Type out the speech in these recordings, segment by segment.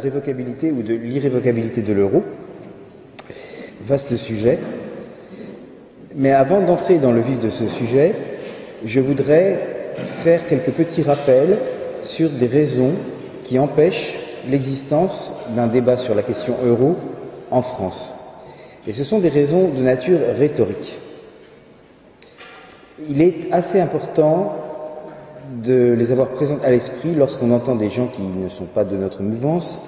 révocabilité ou de l'irrévocabilité de l'euro. Vaste sujet. Mais avant d'entrer dans le vif de ce sujet, je voudrais faire quelques petits rappels sur des raisons qui empêchent l'existence d'un débat sur la question euro en France. Et ce sont des raisons de nature rhétorique. Il est assez important de les avoir présentes à l'esprit lorsqu'on entend des gens qui ne sont pas de notre mouvance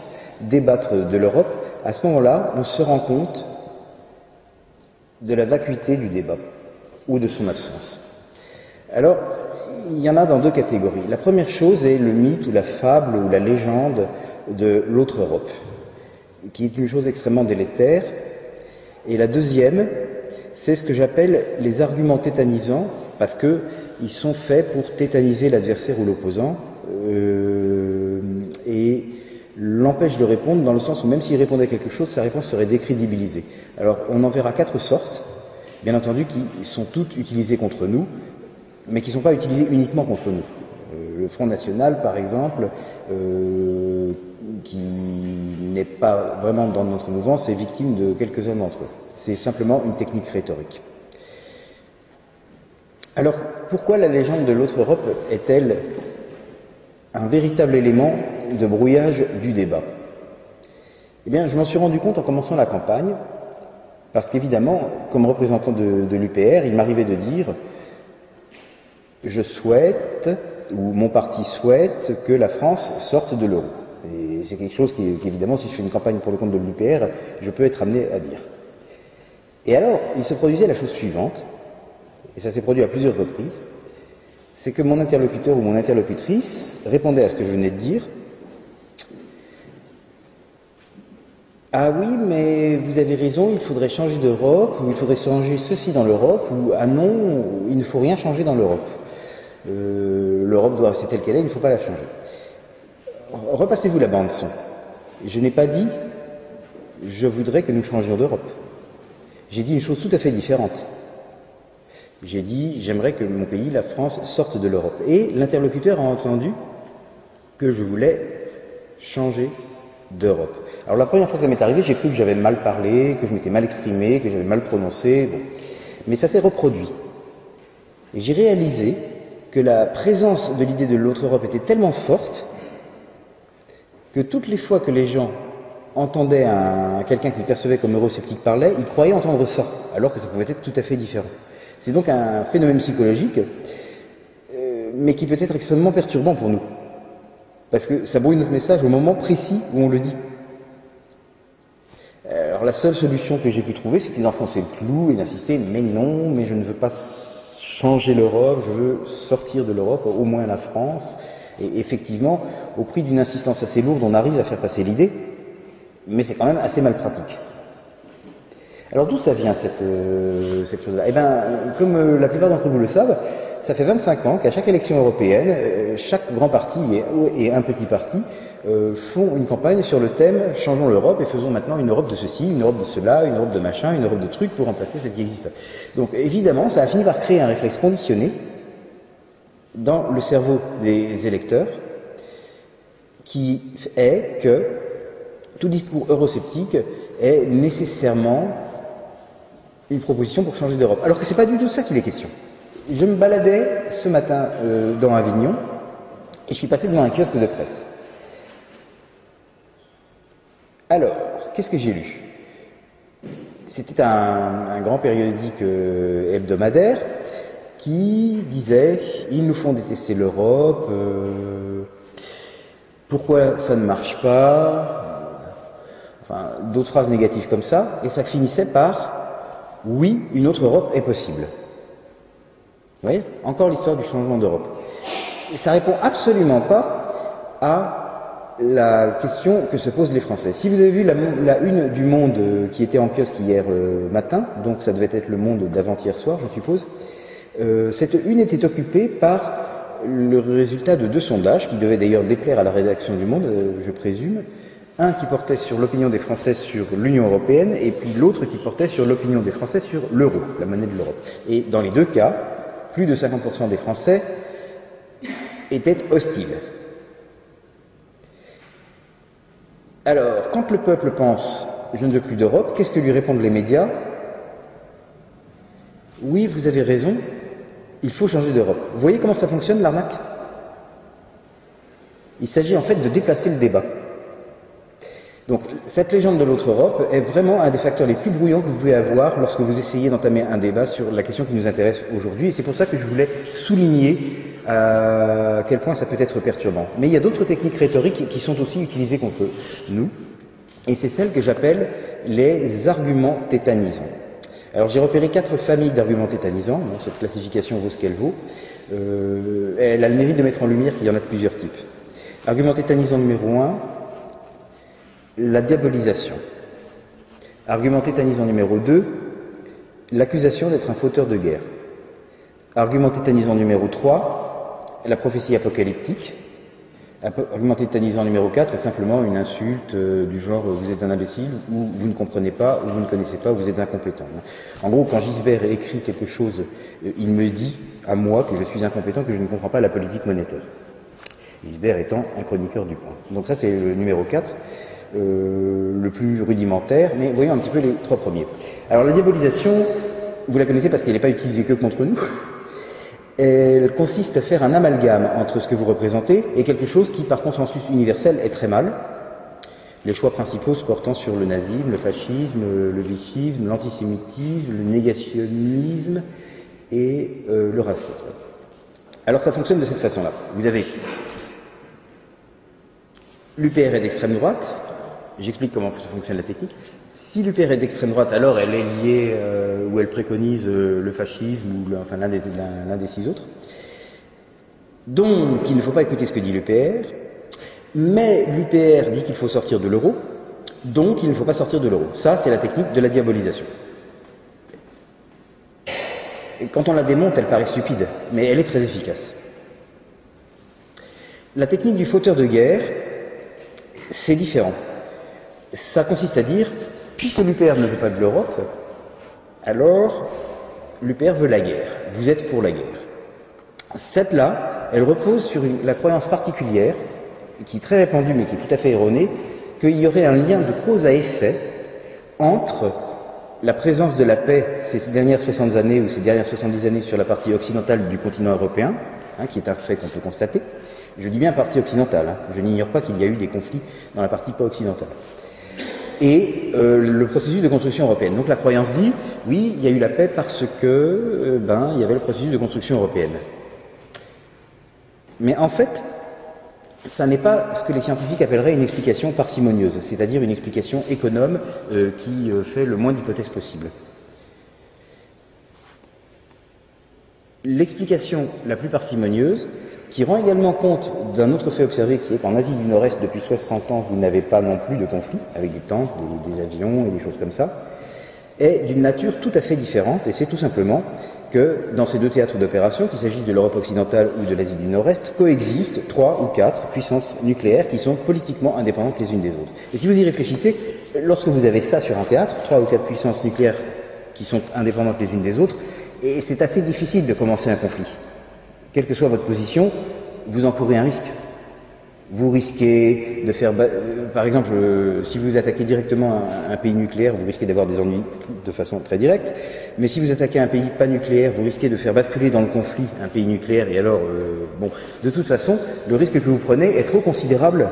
débattre de l'Europe. À ce moment-là, on se rend compte de la vacuité du débat ou de son absence. Alors, il y en a dans deux catégories. La première chose est le mythe ou la fable ou la légende de l'autre Europe, qui est une chose extrêmement délétère. Et la deuxième, c'est ce que j'appelle les arguments tétanisants, parce qu'ils sont faits pour tétaniser l'adversaire ou l'opposant, euh, l'empêche de répondre dans le sens où même s'il répondait à quelque chose, sa réponse serait décrédibilisée. Alors on en verra quatre sortes, bien entendu, qui sont toutes utilisées contre nous, mais qui ne sont pas utilisées uniquement contre nous. Euh, le Front National, par exemple, euh, qui n'est pas vraiment dans notre mouvance, est victime de quelques-uns d'entre eux. C'est simplement une technique rhétorique. Alors, pourquoi la légende de l'autre Europe est-elle un véritable élément de brouillage du débat Eh bien, je m'en suis rendu compte en commençant la campagne, parce qu'évidemment, comme représentant de, l'UPR, il m'arrivait de dire je souhaite, ou mon parti souhaite, que la France sorte de l'euro. Et c'est quelque chose qui, évidemment, si je fais une campagne pour le compte de l'UPR, je peux être amené à dire. Et alors, il se produisait la chose suivante, et ça s'est produit à plusieurs reprises, c'est que mon interlocuteur ou mon interlocutrice répondait à ce que je venais de dire. Ah oui, mais vous avez raison, il faudrait changer d'Europe, ou il faudrait changer ceci dans l'Europe, ou ah non, il ne faut rien changer dans l'Europe. Euh, L'Europe doit rester telle qu'elle est, il ne faut pas la changer. Repassez-vous la bande son. Je n'ai pas dit je voudrais que nous changions d'Europe. J'ai dit une chose tout à fait différente. J'ai dit j'aimerais que mon pays, la France, sorte de l'Europe. Et l'interlocuteur a entendu que je voulais changer d'Europe. Alors la première fois que ça m'est arrivé, j'ai cru que j'avais mal parlé, que je m'étais mal exprimé, que j'avais mal prononcé. Bon. Mais ça s'est reproduit. Et j'ai réalisé que la présence de l'idée de l'autre Europe était tellement forte que toutes les fois que les gens entendaient un, quelqu'un qu'ils percevaient comme eurosceptique parler, ils croyaient entendre ça, alors que ça pouvait être tout à fait différent. C'est donc un phénomène psychologique, euh, mais qui peut être extrêmement perturbant pour nous. Parce que ça brouille notre message au moment précis où on le dit. Alors la seule solution que j'ai pu trouver, c'était d'enfoncer le clou et d'insister, mais non, mais je ne veux pas changer l'Europe, je veux sortir de l'Europe, au moins la France. Et effectivement, au prix d'une insistance assez lourde, on arrive à faire passer l'idée, mais c'est quand même assez mal pratique. Alors d'où ça vient cette, euh, chose-là? Eh bien, comme euh, la plupart d'entre vous le savent, ça fait 25 ans qu'à chaque élection européenne, euh, chaque grand parti et, un petit parti font une campagne sur le thème Changeons l'Europe et faisons maintenant une Europe de ceci, une Europe de cela, une Europe de machin, une Europe de trucs pour remplacer celle qui existe. Donc évidemment, ça a fini par créer un réflexe conditionné dans le cerveau des électeurs qui est que tout discours eurosceptique est nécessairement une proposition pour changer d'Europe. Alors que c'est pas du tout ça qu'il est question. Je me baladais ce matin euh, dans Avignon et je suis passé devant un kiosque de presse. Alors, qu'est-ce que j'ai lu? C'était un, grand périodique euh, hebdomadaire qui disait ils nous font détester l'Europe, euh, pourquoi ça ne marche pas, enfin d'autres phrases négatives comme ça, et ça finissait par oui, une autre Europe est possible. Vous voyez Encore l'histoire du changement d'Europe. Ça répond absolument pas à la question que se posent les Français. Si vous avez vu la, une du Monde euh, qui était en kiosque hier euh, matin, donc ça devait être le Monde d'avant-hier soir, je suppose, euh, cette une était occupée par le résultat de deux sondages qui devaient d'ailleurs déplaire à la rédaction du Monde, je présume, Un qui portait sur l'opinion des Français sur l'Union européenne et puis l'autre qui portait sur l'opinion des Français sur l'euro, la monnaie de l'Europe. Et dans les deux cas, plus de 50% des Français étaient hostiles. Alors, quand le peuple pense je ne veux plus d'Europe, qu'est-ce que lui répondent les médias? Oui, vous avez raison, il faut changer d'Europe. Vous voyez comment ça fonctionne l'arnaque? Il s'agit en fait de déplacer le débat. Donc cette légende de l'autre Europe est vraiment un des facteurs les plus bruyants que vous pouvez avoir lorsque vous essayez d'entamer un débat sur la question qui nous intéresse aujourd'hui. Et c'est pour ça que je voulais souligner euh, à quel point ça peut être perturbant. Mais il y a d'autres techniques rhétoriques qui sont aussi utilisées contre nous. Et c'est celle que j'appelle les arguments tétanisants. Alors j'ai repéré quatre familles d'arguments tétanisants. Bon, cette classification vaut ce qu'elle vaut. Euh, elle a le mérite de mettre en lumière qu'il y en a de plusieurs types. Argument tétanisant numéro un, la diabolisation. Argument tétanisant numéro 2, l'accusation d'être un fauteur de guerre. Argument tétanisant numéro 3, la prophétie apocalyptique. Argument tétanisant numéro 4 est simplement une insulte euh, du genre vous êtes un imbécile ou vous ne comprenez pas ou vous ne connaissez pas ou vous êtes incompétent. En gros, quand Gisbert écrit quelque chose, euh, il me dit à moi que je suis incompétent, que je ne comprends pas la politique monétaire. Gisbert étant un chroniqueur du point. Donc ça c'est le numéro 4. Euh, le plus rudimentaire, mais voyons un petit peu les trois premiers. Alors la diabolisation, vous la connaissez parce qu'elle n'est pas utilisée que contre nous. Elle consiste à faire un amalgame entre ce que vous représentez et quelque chose qui, par consensus universel, est très mal. Les choix principaux se portant sur le nazisme, le fascisme, le vichisme, l'antisémitisme, le négationnisme et euh, le racisme. Alors ça fonctionne de cette façon-là. Vous avez l'UPR est d'extrême droite, J'explique comment fonctionne la technique. Si l'UPR est d'extrême droite, alors elle est liée euh, ou elle préconise euh, le fascisme ou enfin l'un des, des, six autres. Donc, il ne faut pas écouter ce que dit l'UPR, mais l'UPR dit qu'il faut sortir de l'euro, donc il ne faut pas sortir de l'euro. Ça, c'est la technique de la diabolisation. Et quand on la démonte, elle paraît stupide, mais elle est très efficace. La technique du fauteur de guerre, c'est différent. Ça consiste à dire, puisque l'UPR ne veut pas de l'Europe, alors l'UPR veut la guerre. Vous êtes pour la guerre. Cette-là, elle repose sur la croyance particulière, qui est très répandue mais qui est tout à fait erronée, qu'il y aurait un lien de cause à effet entre la présence de la paix ces dernières 60 années ou ces dernières 70 années sur la partie occidentale du continent européen, hein, qui est un fait qu'on peut constater. Je dis bien partie occidentale, hein. je n'ignore pas qu'il y a eu des conflits dans la partie pas occidentale et euh, le processus de construction européenne. Donc la croyance dit, oui, il y a eu la paix parce que, euh, ben, il y avait le processus de construction européenne. Mais en fait, ça n'est pas ce que les scientifiques appelleraient une explication parcimonieuse, c'est-à-dire une explication économe euh, qui fait le moins d'hypothèses possibles. L'explication la plus parcimonieuse, qui rend également compte d'un autre fait observé qui est qu'en Asie du Nord-Est, depuis 60 ans, vous n'avez pas non plus de conflits avec des tanks, des, avions et des choses comme ça, est d'une nature tout à fait différente, et c'est tout simplement que dans ces deux théâtres d'opération, qu'il s'agisse de l'Europe occidentale ou de l'Asie du Nord-Est, coexistent trois ou quatre puissances nucléaires qui sont politiquement indépendantes les unes des autres. Et si vous y réfléchissez, lorsque vous avez ça sur un théâtre, trois ou quatre puissances nucléaires qui sont indépendantes les unes des autres, et c'est assez difficile de commencer un conflit quelle que soit votre position, vous encourez un risque. Vous risquez de faire, euh, par exemple, euh, si vous attaquez directement un, pays nucléaire, vous risquez d'avoir des ennuis de façon très directe. Mais si vous attaquez un pays pas nucléaire, vous risquez de faire basculer dans le conflit un pays nucléaire. Et alors, euh, bon, de toute façon, le risque que vous prenez est trop considérable.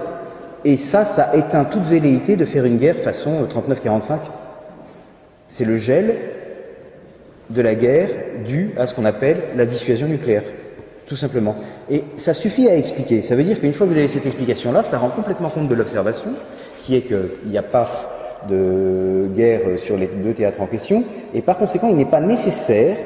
Et ça, ça éteint toute velléité de faire une guerre façon 39-45. C'est le gel de la guerre dû à ce qu'on appelle la dissuasion nucléaire tout simplement. Et ça suffit à expliquer. Ça veut dire qu'une fois que vous avez cette explication-là, ça rend complètement compte de l'observation, qui est qu'il n'y a pas de guerre sur les deux théâtres en question, et par conséquent, il n'est pas nécessaire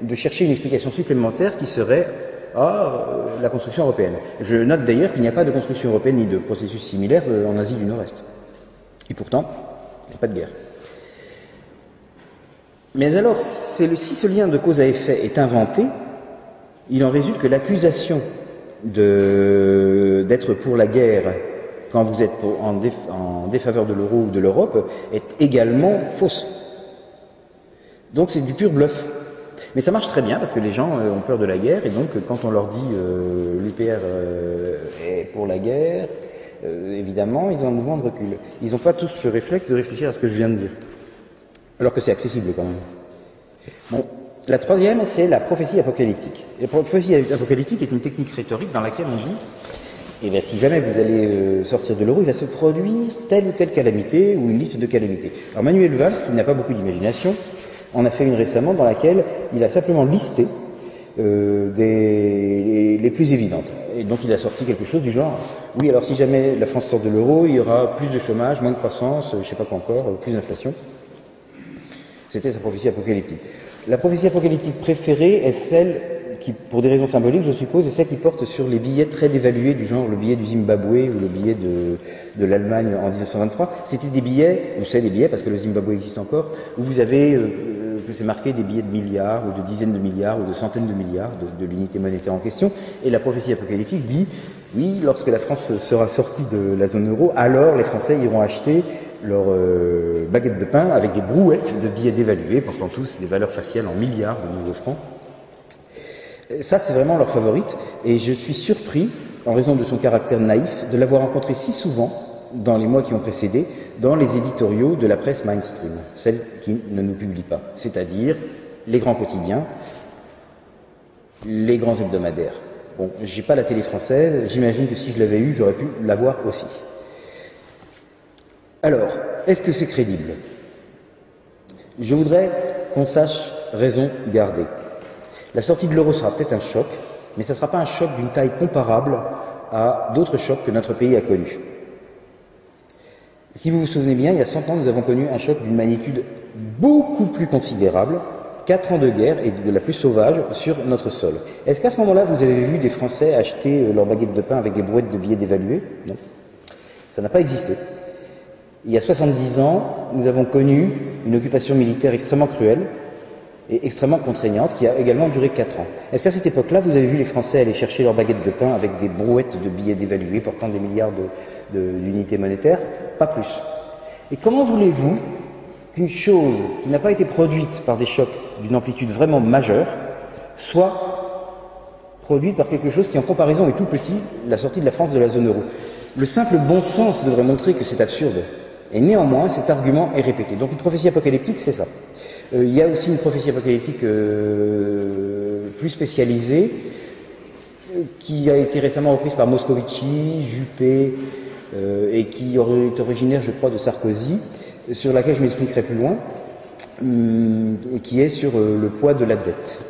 de chercher une explication supplémentaire qui serait ah, euh, la construction européenne. Je note d'ailleurs qu'il n'y a pas de construction européenne ni de processus similaire euh, en Asie du Nord-Est. Et pourtant, il n'y a pas de guerre. Mais alors, si ce lien de cause à effet est inventé, il en résulte que l'accusation d'être pour la guerre quand vous êtes en, défaveur de l'euro ou de l'Europe est également fausse. Donc c'est du pur bluff. Mais ça marche très bien parce que les gens euh, ont peur de la guerre et donc quand on leur dit euh, l'UPR euh, est pour la guerre, euh, évidemment ils ont un mouvement de recul. Ils n'ont pas tous le réflexe de réfléchir à ce que je viens de dire. Alors que c'est accessible quand même. La troisième, c'est la prophétie apocalyptique. La prophétie apocalyptique est une technique rhétorique dans laquelle on dit eh bien, si jamais vous allez euh, sortir de l'euro, il va se produire telle ou telle calamité ou une liste de calamités. Alors Manuel Valls, qui n'a pas beaucoup d'imagination, en a fait une récemment dans laquelle il a simplement listé euh, des, les, plus évidentes. Et donc il a sorti quelque chose du genre, oui, alors si jamais la France sort de l'euro, il y aura plus de chômage, moins de croissance, je ne sais pas quoi encore, plus d'inflation. C'était sa prophétie apocalyptique. La prophétie apocalyptique préférée est celle qui, pour des raisons symboliques, je suppose, est celle qui porte sur les billets très dévalués du genre le billet du Zimbabwe ou le billet de, l'Allemagne en 1923. C'était des billets, ou c'est des billets parce que le Zimbabwe existe encore, où vous avez euh, que c'est marqué des billets de milliards ou de dizaines de milliards ou de centaines de milliards de l'unité monétaire en question. Et la prophétie apocalyptique dit, oui, lorsque la France sera sortie de la zone euro, alors les Français iront acheter leur euh, baguette de pain avec des brouettes de billets dévalués, portant tous des valeurs faciales en milliards de nouveaux francs. Ça, c'est vraiment leur favorite, et je suis surpris, en raison de son caractère naïf, de l'avoir rencontré si souvent dans les mois qui ont précédé, dans les éditoriaux de la presse mainstream, celle qui ne nous publie pas, c'est-à-dire les grands quotidiens, les grands hebdomadaires. Bon, j'ai pas la télé française, j'imagine que si je l'avais eu, j'aurais pu l'avoir aussi. Alors, est-ce que c'est crédible? Je voudrais qu'on sache raison garder. La sortie de l'euro sera peut-être un choc, mais ce ne sera pas un choc d'une taille comparable à d'autres chocs que notre pays a connus. Si vous vous souvenez bien, il y a 100 ans, nous avons connu un choc d'une magnitude beaucoup plus considérable, quatre ans de guerre et de la plus sauvage sur notre sol. Est-ce qu'à ce, moment-là, vous avez vu des Français acheter euh, leur baguette de pain avec des brouettes de billets dévalués Non. Ça n'a pas existé. Il y a 70 ans, nous avons connu une occupation militaire extrêmement cruelle et extrêmement contraignante qui a également duré quatre ans. Est-ce qu'à cette époque-là, vous avez vu les Français aller chercher leur baguette de pain avec des brouettes de billets dévalués portant des milliards d'unités monétaires? Pas plus. Et comment voulez-vous qu'une chose qui n'a pas été produite par des chocs d'une amplitude vraiment majeure soit produite par quelque chose qui, en comparaison, est tout petit, la sortie de la France de la zone euro Le simple bon sens devrait montrer que c'est absurde. Et néanmoins, cet argument est répété. Donc une prophétie apocalyptique, c'est ça. Euh, il y a aussi une prophétie apocalyptique euh, plus spécialisée euh, qui a été récemment reprise par Moscovici, Juppé et qui est originaire, je crois, de Sarkozy, sur laquelle je m'expliquerai plus loin, qui est sur le poids de la dette.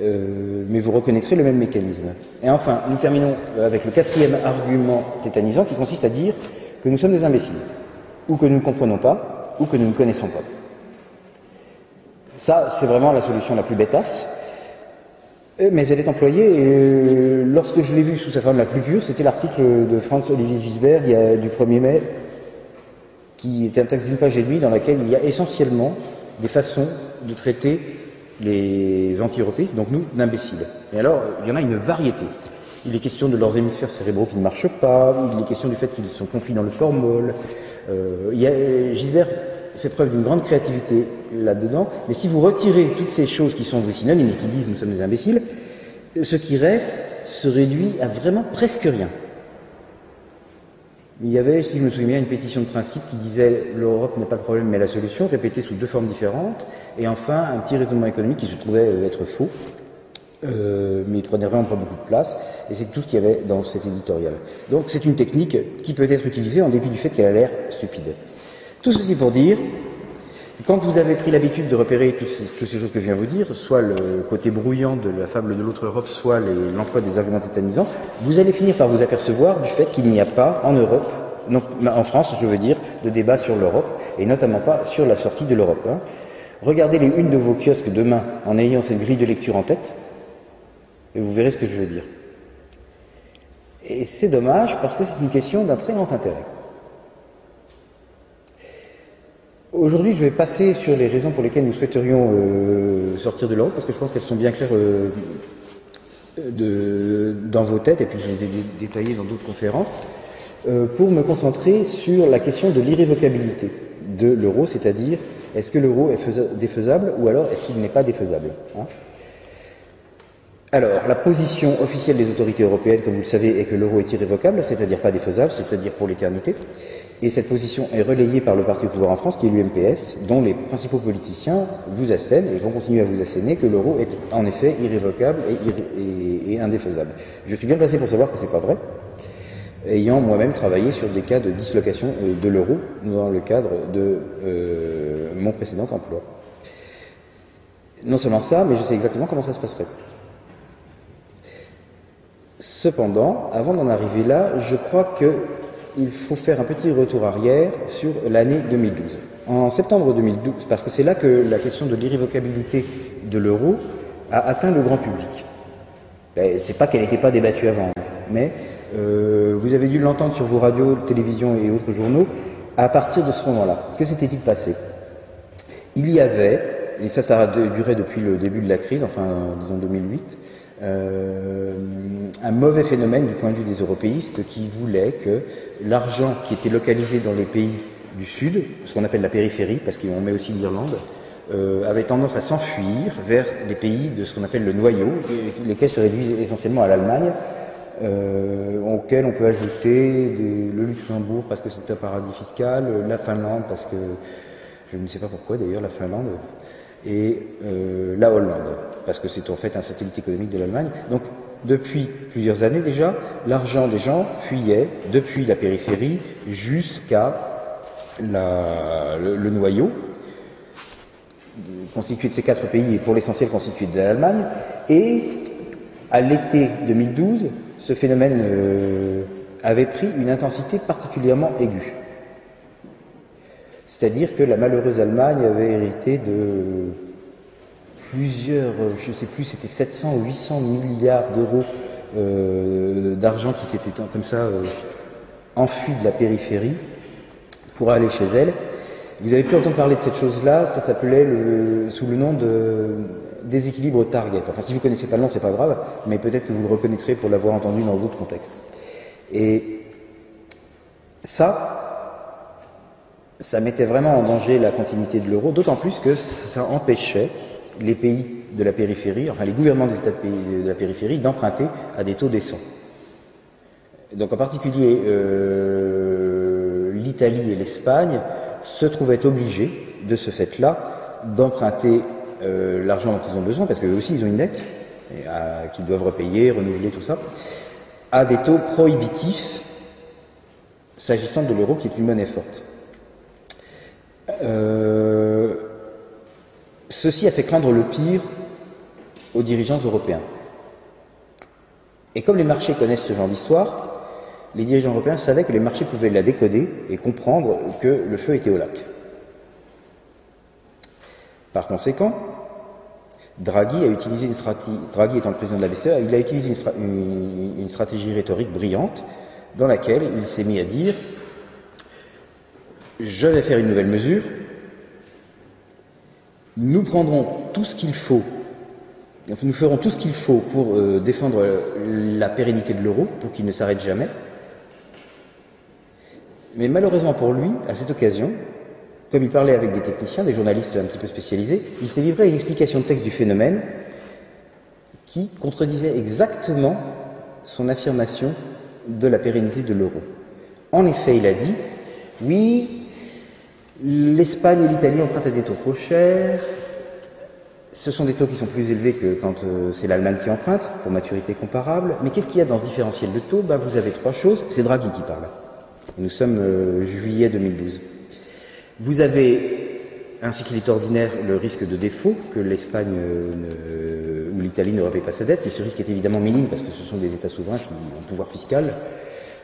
mais vous reconnaîtrez le même mécanisme. Et enfin, nous terminons avec le quatrième argument tétanisant qui consiste à dire que nous sommes des imbéciles, ou que nous ne comprenons pas, ou que nous ne connaissons pas. Ça, c'est vraiment la solution la plus bêtasse. Euh, mais elle est employée, et euh, lorsque je l'ai vue sous sa forme la plus pure, c'était l'article de Franz-Olivier Gisbert du 1er mai, qui était un texte d'une page et demie dans lequel il y a essentiellement des façons de traiter les anti-européistes, donc nous, d'imbéciles. Et alors, il y en a une variété. Il est question de leurs hémisphères cérébraux qui ne marchent pas, il est question du fait qu'ils sont confiés dans le formol. Euh, Gisbert fait preuve d'une grande créativité là-dedans, mais si vous retirez toutes ces choses qui sont des synonymes et qui disent nous sommes des imbéciles, ce qui reste se réduit à vraiment presque rien. Il y avait, si je me souviens bien, une pétition de principe qui disait l'Europe n'est pas le problème mais la solution, répétée sous deux formes différentes, et enfin un petit raisonnement économique qui se trouvait être faux, euh, mais il prenait vraiment pas beaucoup de place, et c'est tout ce qu'il y avait dans cet éditorial. Donc c'est une technique qui peut être utilisée en dépit du fait qu'elle a l'air stupide. Tout ceci pour dire, quand vous avez pris l'habitude de repérer toutes ces, choses que je viens de vous dire, soit le côté brouillant de la fable de l'autre Europe, soit l'emploi des arguments tétanisants, vous allez finir par vous apercevoir du fait qu'il n'y a pas en Europe, non, en France je veux dire, de débat sur l'Europe, et notamment pas sur la sortie de l'Europe. Hein. Regardez les unes de vos kiosques demain en ayant cette grille de lecture en tête, et vous verrez ce que je veux dire. Et c'est dommage parce que c'est une question d'un très grand intérêt. Aujourd'hui, je vais passer sur les raisons pour lesquelles nous souhaiterions euh, sortir de l'Europe, parce que je pense qu'elles sont bien claires euh, dans vos têtes, et puis je les ai détaillées dans d'autres conférences. euh, pour me concentrer sur la question de l'irrévocabilité de l'euro, c'est-à-dire est-ce que l'euro est défaisable ou alors est-ce qu'il n'est pas défaisable hein? Alors, la position officielle des autorités européennes, comme vous le savez, est que l'euro est irrévocable, c'est-à-dire pas défaisable, c'est-à-dire pour l'éternité. Et cette position est relayée par le parti au pouvoir en France, qui est l'UMPS, dont les principaux politiciens vous assènent et vont continuer à vous asséner que l'euro est en effet irrévocable et, indéfaisable. Je suis bien placé pour savoir que c'est pas vrai, ayant moi-même travaillé sur des cas de dislocation euh, de l'euro dans le cadre de euh, mon précédent emploi. Non seulement ça, mais je sais exactement comment ça se passerait. Cependant, avant d'en arriver là, je crois qu'il faut faire un petit retour arrière sur l'année 2012. En septembre 2012, parce que c'est là que la question de l'irrévocabilité de l'euro a atteint le grand public. Ben, c'est pas qu'elle n'était pas débattue avant, mais euh, vous avez dû l'entendre sur vos radios, télévisions et autres journaux à partir de ce moment-là. Que s'était-il passé? Il y avait, et ça, ça a duré depuis le début de la crise, enfin disons 2008, euh, un mauvais phénomène du point de vue des européistes qui voulaient que l'argent qui était localisé dans les pays du Sud, ce qu'on appelle la périphérie, parce qu'on met aussi l'Irlande, euh, avait tendance à s'enfuir vers les pays de ce qu'on appelle le noyau, lesquels se réduisent essentiellement à l'Allemagne, euh, auxquels on peut ajouter le Luxembourg parce que c'est un paradis fiscal, la Finlande parce que je ne sais pas pourquoi d'ailleurs la Finlande, et euh, la Hollande parce que c'est en fait un satellite économique de l'Allemagne. Donc depuis plusieurs années déjà, l'argent des gens fuyait depuis la périphérie jusqu'à le, noyau, constitué de ces quatre pays et pour l'essentiel constitué de l'Allemagne. Et à l'été 2012, ce phénomène euh, avait pris une intensité particulièrement aiguë. C'est-à-dire que la malheureuse Allemagne avait hérité de plusieurs, euh, je ne sais plus, c'était 700 ou 800 milliards d'euros euh, d'argent qui s'était comme ça euh, enfui de la périphérie pour aller chez elle. Vous avez pu entendre parler de cette chose-là, ça s'appelait sous le nom de déséquilibre target. Enfin, si vous ne connaissez pas le nom, c'est pas grave, mais peut-être que vous le reconnaîtrez pour l'avoir entendu dans d'autres contextes. Et ça, ça mettait vraiment en danger la continuité de l'euro, d'autant plus que ça empêchait les pays de la périphérie, enfin les gouvernements des États de la périphérie, d'emprunter à des taux décents. Donc en particulier, euh, l'Italie et l'Espagne se trouvaient obligés, de ce fait-là, d'emprunter euh, l'argent dont ils ont besoin, parce qu'eux aussi ils ont une dette qu'ils doivent repayer, renouveler, tout ça, à des taux prohibitifs s'agissant de l'euro qui est une monnaie forte. Euh, Ceci a fait craindre le pire aux dirigeants européens. Et comme les marchés connaissent ce genre d'histoire, les dirigeants européens savaient que les marchés pouvaient la décoder et comprendre que le feu était au lac. Par conséquent, Draghi a utilisé une stratégie, Draghi étant le président de la BCE, il a utilisé une, une stratégie rhétorique brillante dans laquelle il s'est mis à dire je vais faire une nouvelle mesure, nous prendrons tout ce qu'il faut, nous ferons tout ce qu'il faut pour euh, défendre la pérennité de l'euro, pour qu'il ne s'arrête jamais. Mais malheureusement pour lui, à cette occasion, comme il parlait avec des techniciens, des journalistes un petit peu spécialisés, il s'est livré à une explication de texte du phénomène qui contredisait exactement son affirmation de la pérennité de l'euro. En effet, il a dit, oui, L'Espagne et l'Italie empruntent à des taux trop chers. Ce sont des taux qui sont plus élevés que quand euh, c'est l'Allemagne qui emprunte, pour maturité comparable. Mais qu'est-ce qu'il y a dans ce différentiel de taux? Bah, Vous avez trois choses. C'est Draghi qui parle. nous sommes euh, juillet 2012. Vous avez, ainsi qu'il est ordinaire, le risque de défaut, que l'Espagne euh, ou l'Italie ne repaye pas sa dette. Mais ce risque est évidemment minime parce que ce sont des États souverains qui ont pouvoir fiscal.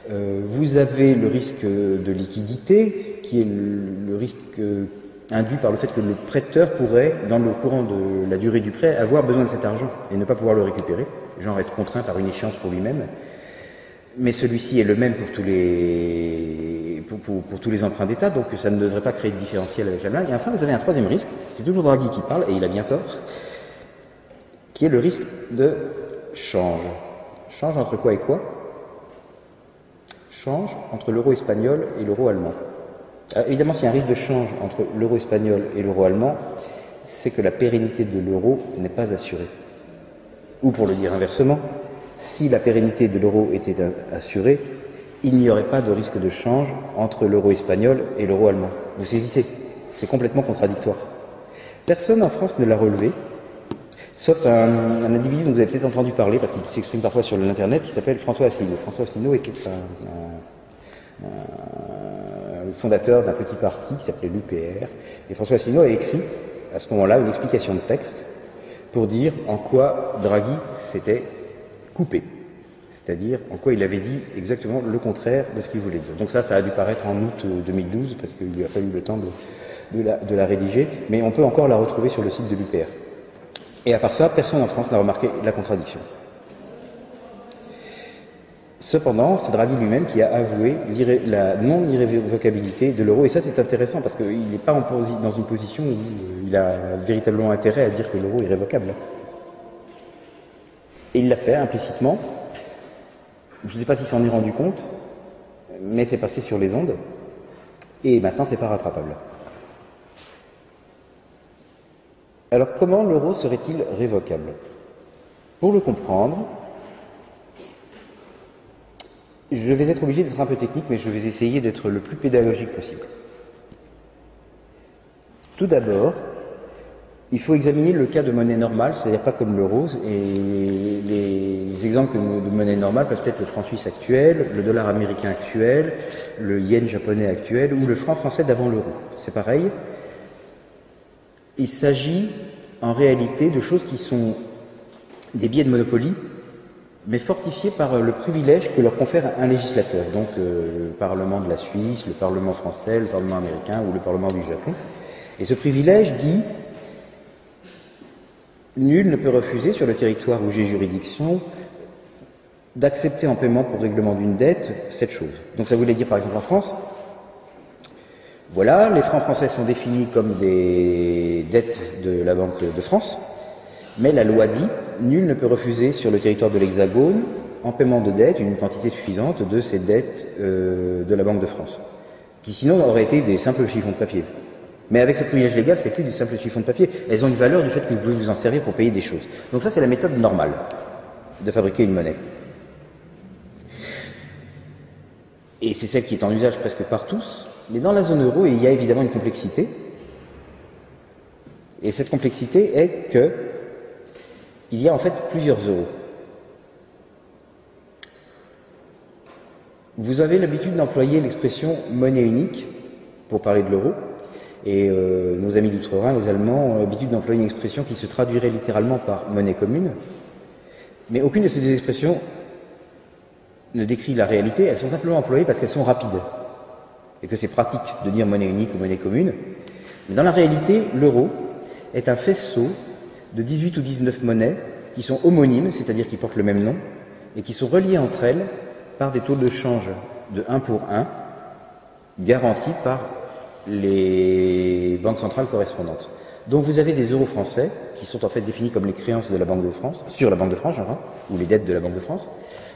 Vous avez le risque de liquidité, qui est le, risque euh, induit par le fait que le prêteur pourrait, dans le courant de la durée du prêt, avoir besoin de cet argent et ne pas pouvoir le récupérer, genre être contraint par une échéance pour lui-même. Mais celui-ci est le même pour tous les pour, tous les emprunts d'État, donc ça ne devrait pas créer de différentiel avec l'Allemagne. Et enfin, vous avez un troisième risque, c'est toujours Draghi qui parle, et il a bien tort, qui est le risque de change. Change entre quoi et quoi? Change entre l'euro espagnol et l'euro allemand. Évidemment, s'il y a un risque de change entre l'euro espagnol et l'euro allemand, c'est que la pérennité de l'euro n'est pas assurée. Ou pour le dire inversement, si la pérennité de l'euro était assurée, il n'y aurait pas de risque de change entre l'euro espagnol et l'euro allemand. Vous saisissez C'est complètement contradictoire. Personne en France ne l'a relevé, sauf un, individu dont vous avez peut-être entendu parler, parce qu'il s'exprime parfois sur l'Internet, qui s'appelle François Asselineau. François Asselineau était un, fondateur d'un petit parti qui s'appelait l'UPR, et François Asselineau a écrit à ce moment-là une explication de texte pour dire en quoi Draghi s'était coupé. C'est-à-dire en quoi il avait dit exactement le contraire de ce qu'il voulait dire. Donc ça, ça a dû paraître en août 2012 euh, parce qu'il lui a fallu le temps de, la, de, la, rédiger, mais on peut encore la retrouver sur le site de l'UPR. Et à part ça, personne en France n'a remarqué la contradiction. Cependant, c'est Draghi lui-même qui a avoué la non-irrévocabilité de l'euro, et ça c'est intéressant parce qu'il n'est pas dans une position où il a véritablement intérêt à dire que l'euro est irrévocable. Et il l'a fait implicitement. Je ne sais pas s'il s'en est rendu compte, mais c'est passé sur les ondes, et maintenant c'est pas rattrapable. Alors comment l'euro serait-il révocable? Pour le comprendre, je vais être obligé d'être un peu technique, mais je vais essayer d'être le plus pédagogique possible. Tout d'abord, il faut examiner le cas de monnaie normale, c'est-à-dire pas comme l'euro, et les exemples de monnaie normale peuvent être le franc suisse actuel, le dollar américain actuel, le yen japonais actuel ou le franc français d'avant l'euro. C'est pareil. Il s'agit en réalité de choses qui sont des billets de monopoly mais fortifiés par euh, le privilège que leur confère un législateur, donc euh, le Parlement de la Suisse, le Parlement français, le Parlement américain ou le Parlement du Japon. Et ce privilège dit Nul ne peut refuser sur le territoire où j'ai juridiction d'accepter en paiement pour règlement d'une dette cette chose. Donc ça voulait dire par exemple en France, voilà, les francs français sont définis comme des dettes de la Banque de France, mais la loi dit nul ne peut refuser sur le territoire de l'Hexagone, en paiement de dette, une quantité suffisante de ces dettes euh, de la Banque de France, qui sinon auraient été des simples chiffons de papier. Mais avec ce privilège légal, c'est plus des simples chiffons de papier. Elles ont une valeur du fait que vous pouvez vous en servir pour payer des choses. Donc ça, c'est la méthode normale de fabriquer une monnaie. Et c'est celle qui est en usage presque par tous. Mais dans la zone euro, il y a évidemment une complexité. Et cette complexité est que il y a en fait plusieurs euros. Vous avez l'habitude d'employer l'expression monnaie unique pour parler de l'euro, et euh, nos amis d'outre-Rhin, les Allemands, ont l'habitude d'employer une expression qui se traduirait littéralement par monnaie commune, mais aucune de ces deux expressions ne décrit la réalité, elles sont simplement employées parce qu'elles sont rapides, et que c'est pratique de dire monnaie unique ou monnaie commune. Mais dans la réalité, l'euro est un faisceau de 18 ou 19 monnaies qui sont homonymes, c'est-à-dire qui portent le même nom, et qui sont reliées entre elles par des taux de change de 1 pour 1, garantis par les banques centrales correspondantes. Donc vous avez des euros français, qui sont en fait définis comme les créances de la Banque de France, sur la Banque de France, genre, ou les dettes de la Banque de France.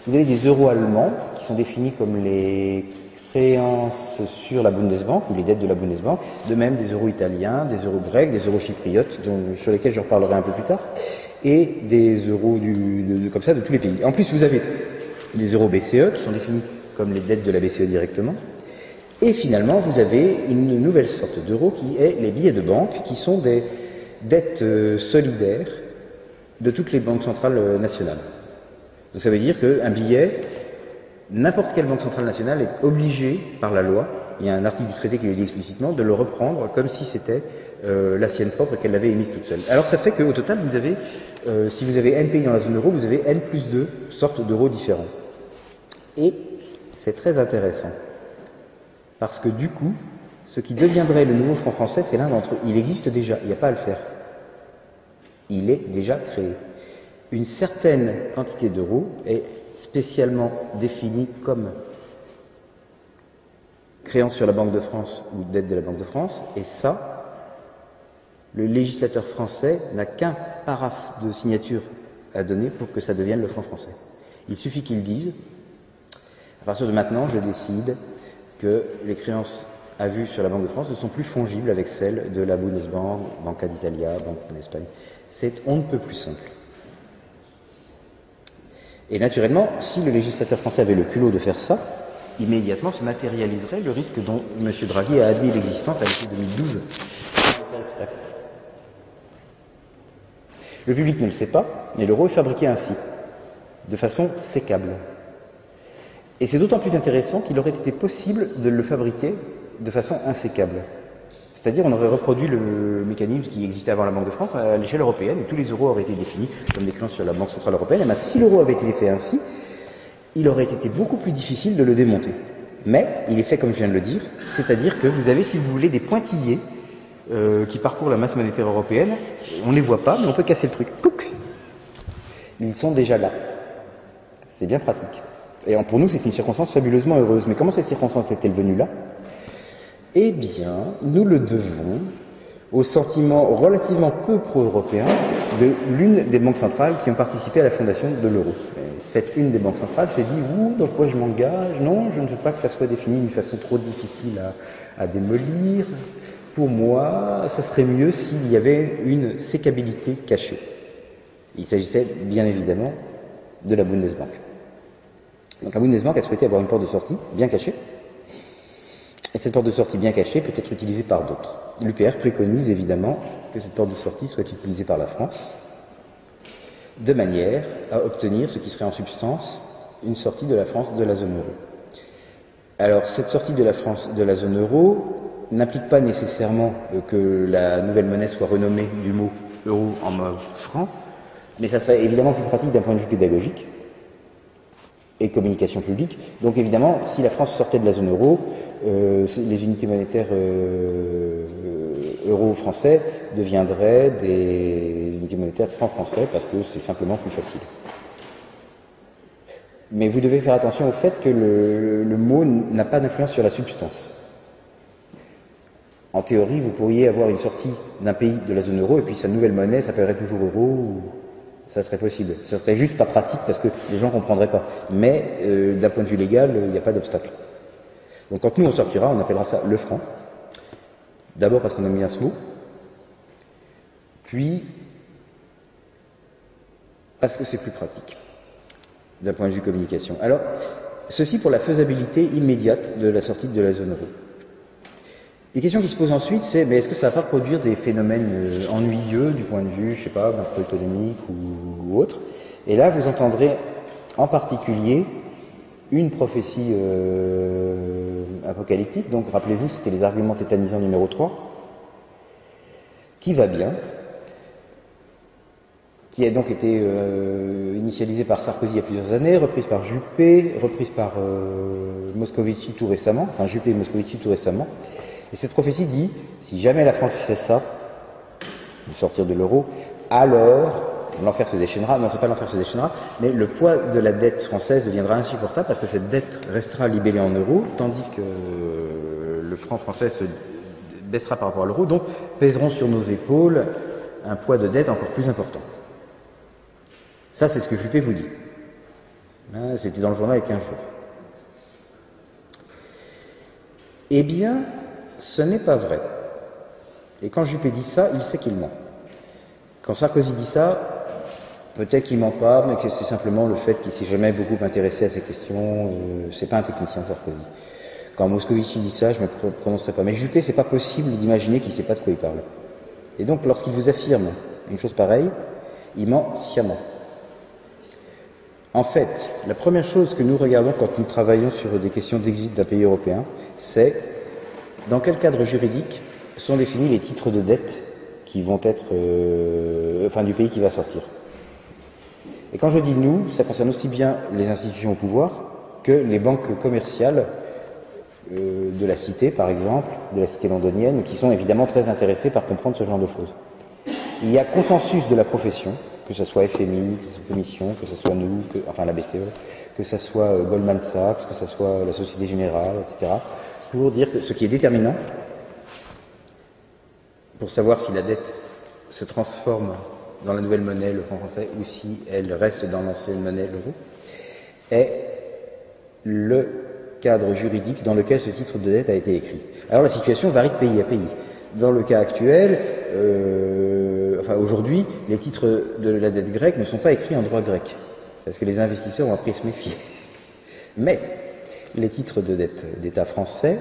Vous avez des euros allemands, qui sont définis comme les créances sur la Bundesbank ou les dettes de la Bundesbank, de même des euros italiens, des euros grecs, des euros chypriotes, sur lesquels je reparlerai un peu plus tard, et des euros du, comme ça de tous les pays. En plus, vous avez des euros BCE qui sont définis comme les dettes de la BCE directement, et finalement, vous avez une nouvelle sorte d'euro qui est les billets de banque, qui sont des dettes euh, solidaires de toutes les banques centrales euh, nationales. Donc ça veut dire qu'un billet n'importe quelle banque centrale nationale est obligée par la loi, il y a un article du traité qui le dit explicitement, de le reprendre comme si c'était euh, la sienne propre qu'elle l'avait émise toute seule. Alors ça fait qu'au total, vous avez, euh, si vous avez n pays dans la zone euro, vous avez n plus 2 sortes d'euros différents. Et c'est très intéressant, parce que du coup, ce qui deviendrait le nouveau franc français, c'est l'un d'entre eux. Il existe déjà, il n'y a pas à le faire. Il est déjà créé. Une certaine quantité d'euros est spécialement définie comme créance sur la Banque de France ou dette de la Banque de France, et ça, le législateur français n'a qu'un paraphe de signature à donner pour que ça devienne le franc français. Il suffit qu'il dise À partir de maintenant, je décide que les créances à vue sur la Banque de France ne sont plus fongibles avec celles de la Bundesbank, Banca d'Italia, Banque d'Espagne. C'est on ne peut plus simple. Et naturellement, si le législateur français avait le culot de faire ça, immédiatement se matérialiserait le risque dont M. Draghi a admis l'existence à l'été 2012. Le public ne le sait pas, mais l'euro est fabriqué ainsi, de façon sécable. Et c'est d'autant plus intéressant qu'il aurait été possible de le fabriquer de façon insécable. C'est-à-dire on aurait reproduit le mécanisme qui existait avant la Banque de France à l'échelle européenne et tous les euros auraient été définis comme des créances sur la Banque Centrale Européenne. Et bien, si l'euro avait été fait ainsi, il aurait été beaucoup plus difficile de le démonter. Mais il est fait comme je viens de le dire, c'est-à-dire que vous avez, si vous voulez, des pointillés euh, qui parcourent la masse monétaire européenne. On ne les voit pas, mais on peut casser le truc. Pouc Ils sont déjà là. C'est bien pratique. Et pour nous, c'est une circonstance fabuleusement heureuse. Mais comment cette circonstance est-elle venue là? Eh bien, nous le devons au sentiment relativement peu pro-européen de l'une des banques centrales qui ont participé à la fondation de l'euro. Cette une des banques centrales s'est dit Ouh, dans quoi je m'engage? Non, je ne veux pas que ça soit défini d'une façon trop difficile à, démolir. Pour moi, ça serait mieux s'il y avait une sécabilité cachée. Il s'agissait bien évidemment de la Bundesbank. Donc la Bundesbank a souhaité avoir une porte de sortie bien cachée. Et cette porte de sortie bien cachée peut être utilisée par d'autres. L'UPR préconise évidemment que cette porte de sortie soit utilisée par la France, de manière à obtenir ce qui serait en substance une sortie de la France de la zone euro. Alors cette sortie de la France de la zone euro n'implique pas nécessairement que la nouvelle monnaie soit renommée du mot euro en mode franc, mais ça serait évidemment plus pratique d'un point de vue pédagogique, et communication publique. Donc évidemment, si la France sortait de la zone euro, les unités monétaires euh, euro français deviendraient des unités monétaires francs français parce que c'est simplement plus facile. Mais vous devez faire attention au fait que le, mot n'a pas d'influence sur la substance. En théorie, vous pourriez avoir une sortie d'un pays de la zone euro et puis sa nouvelle monnaie s'appellerait toujours euro ça serait possible. Ça serait juste pas pratique parce que les gens comprendraient pas. Mais euh, d'un point de vue légal, il n'y a pas d'obstacle. Donc quand nous on sortira, on appellera ça le franc. D'abord parce qu'on a mis un ce mot, puis parce que c'est plus pratique d'un point de vue communication. Alors, ceci pour la faisabilité immédiate de la sortie de la zone euro. Les questions qui se posent ensuite, c'est mais est-ce que ça va pas produire des phénomènes euh, ennuyeux du point de vue, je sais pas, macroéconomique ou, ou autre? Et là, vous entendrez en particulier une prophétie euh, apocalyptique. Donc, rappelez-vous, c'était les arguments tétanisants numéro 3, qui va bien, qui a donc été euh, initialisé par Sarkozy il y a plusieurs années, reprise par Juppé, reprise par euh, Moscovici tout récemment, enfin Juppé et Moscovici tout récemment. Et cette prophétie dit, si jamais la France fait ça, de sortir de l'euro, alors l'enfer se déchaînera. Non, c'est pas l'enfer se déchaînera, mais le poids de la dette française deviendra insupportable parce que cette dette restera libellée en euros, tandis que le franc français se baissera par rapport à l'euro, donc pèseront sur nos épaules un poids de dette encore plus important. Ça, c'est ce que Juppé vous dit. Hein, c'était dans le journal il y a 15 jours. Eh bien, ce n'est pas vrai. Et quand Juppé dit ça, il sait qu'il ment. Quand Sarkozy dit ça, peut-être qu'il ment pas, mais que c'est simplement le fait qu'il s'est jamais beaucoup intéressé à ces questions. Euh, c'est pas un technicien Sarkozy. Quand Moscovici dit ça, je me prononcerai pas. Mais Juppé, c'est pas possible d'imaginer qu'il sait pas de quoi il parle. Et donc, lorsqu'il vous affirme une chose pareille, il ment sciemment. En fait, la première chose que nous regardons quand nous travaillons sur des questions d'exit d'un pays européen, c'est dans quel cadre juridique sont définis les titres de dette qui vont être, euh, enfin, du pays qui va sortir. Et quand je dis nous, ça concerne aussi bien les institutions au pouvoir que les banques commerciales euh, de la cité, par exemple, de la cité londonienne, qui sont évidemment très intéressées par comprendre ce genre de choses. Il y a consensus de la profession, que ce soit FMI, que ce soit Commission, que ce soit nous, enfin la BCE, que ce soit euh, Goldman Sachs, que ce soit la Société Générale, etc., pour dire que ce qui est déterminant, pour savoir si la dette se transforme dans la nouvelle monnaie, le franc français, ou si elle reste dans l'ancienne monnaie, l'euro, est le cadre juridique dans lequel ce titre de dette a été écrit. Alors la situation varie de pays à pays. Dans le cas actuel, euh, enfin aujourd'hui, les titres de la dette grecque ne sont pas écrits en droit grec, parce que les investisseurs ont appris à se méfier. Mais les titres de dette d'État français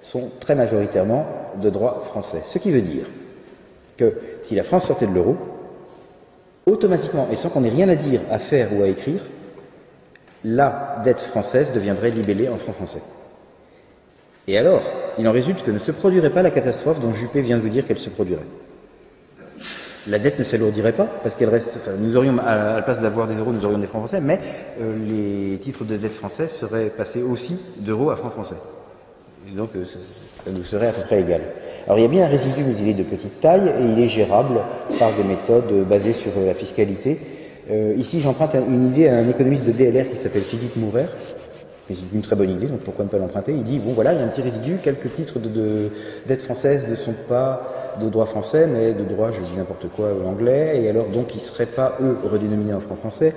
sont très majoritairement de droit français. Ce qui veut dire que si la France sortait de l'euro, automatiquement, et sans qu'on ait rien à dire, à faire ou à écrire, la dette française deviendrait libellée en francs français. Et alors, il en résulte que ne se produirait pas la catastrophe dont Juppé vient de vous dire qu'elle se produirait. La dette ne s'alourdirait pas, parce qu'elle reste. Enfin, nous aurions, à la place d'avoir des euros, nous aurions des francs français, mais euh, les titres de dette français seraient passés aussi d'euros à francs français. Et donc, euh, ça nous serait à peu près égal. Alors, il y a bien un résidu, mais il est de petite taille et il est gérable par des méthodes basées sur la fiscalité. Euh, ici, j'emprunte une idée à un économiste de DLR qui s'appelle Philippe Mourer, c'est une très bonne idée, donc pourquoi ne pas l'emprunter? Il dit, bon voilà, il y a un petit résidu, quelques titres de, de dette française ne sont pas de droit français, mais de droit, je dis n'importe quoi, anglais, et alors donc ils ne seraient pas, eux, redénominés en francs français,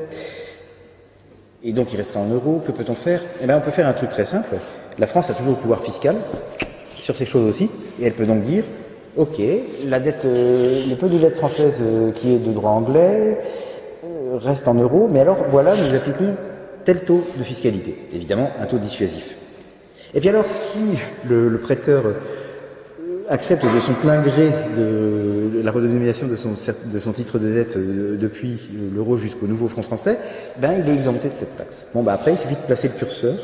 et donc il restera en euros, que peut-on faire? Eh bien on peut faire un truc très simple, la France a toujours le pouvoir fiscal, sur ces choses aussi, et elle peut donc dire, ok, la dette, euh, le peu de dette française euh, qui est de droit anglais euh, reste en euros, mais alors voilà, nous appliquons tel taux de fiscalité, évidemment un taux dissuasif. Et puis alors si le, prêteur accepte de son plein gré de, la redénomination de son, titre de dette depuis l'euro jusqu'au nouveau franc français, ben il est exempté de cette taxe. Bon, ben après, il suffit de placer le curseur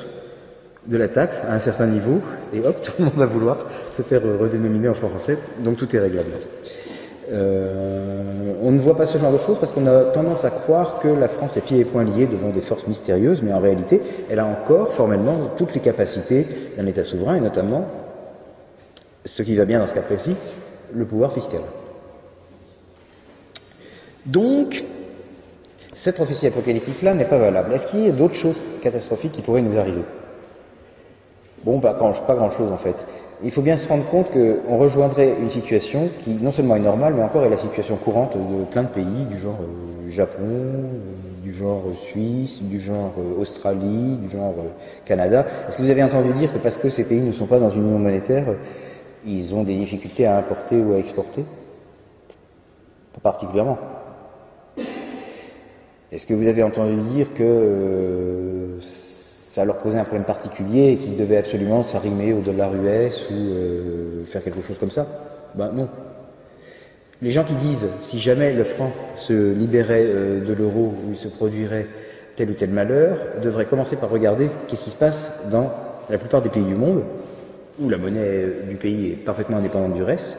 de la taxe à un certain niveau, et hop, tout le monde va vouloir se faire redénominer en français, donc tout est réglable. Euh, on ne voit pas ce genre de choses parce qu'on a tendance à croire que la France est pieds et poings liés devant des forces mystérieuses, mais en réalité, elle a encore formellement toutes les capacités d'un État souverain, et notamment ce qui va bien dans ce cas précis, le pouvoir fiscal. Donc, cette prophétie apocalyptique-là n'est pas valable. Est-ce qu'il y a d'autres choses catastrophiques qui pourraient nous arriver? Bon, pas, grand-chose en fait. Il faut bien se rendre compte qu'on rejoindrait une situation qui non seulement est normale, mais encore est la situation courante de plein de pays, du genre euh, Japon, euh, du genre Suisse, du genre euh, Australie, du genre Canada. Est-ce que vous avez entendu dire que parce que ces pays ne sont pas dans une union monétaire, ils ont des difficultés à importer ou à exporter? Pas particulièrement. Est-ce que vous avez entendu dire que euh, ça leur posait un problème particulier et qu'ils devaient absolument s'arrimer au dollar US ou euh, faire quelque chose comme ça Ben non. Les gens qui disent si jamais le franc se libérait euh, de l'euro ou se produirait tel ou tel malheur, devraient commencer par regarder qu'est-ce qui se passe dans la plupart des pays du monde où la monnaie du pays est parfaitement indépendante du reste,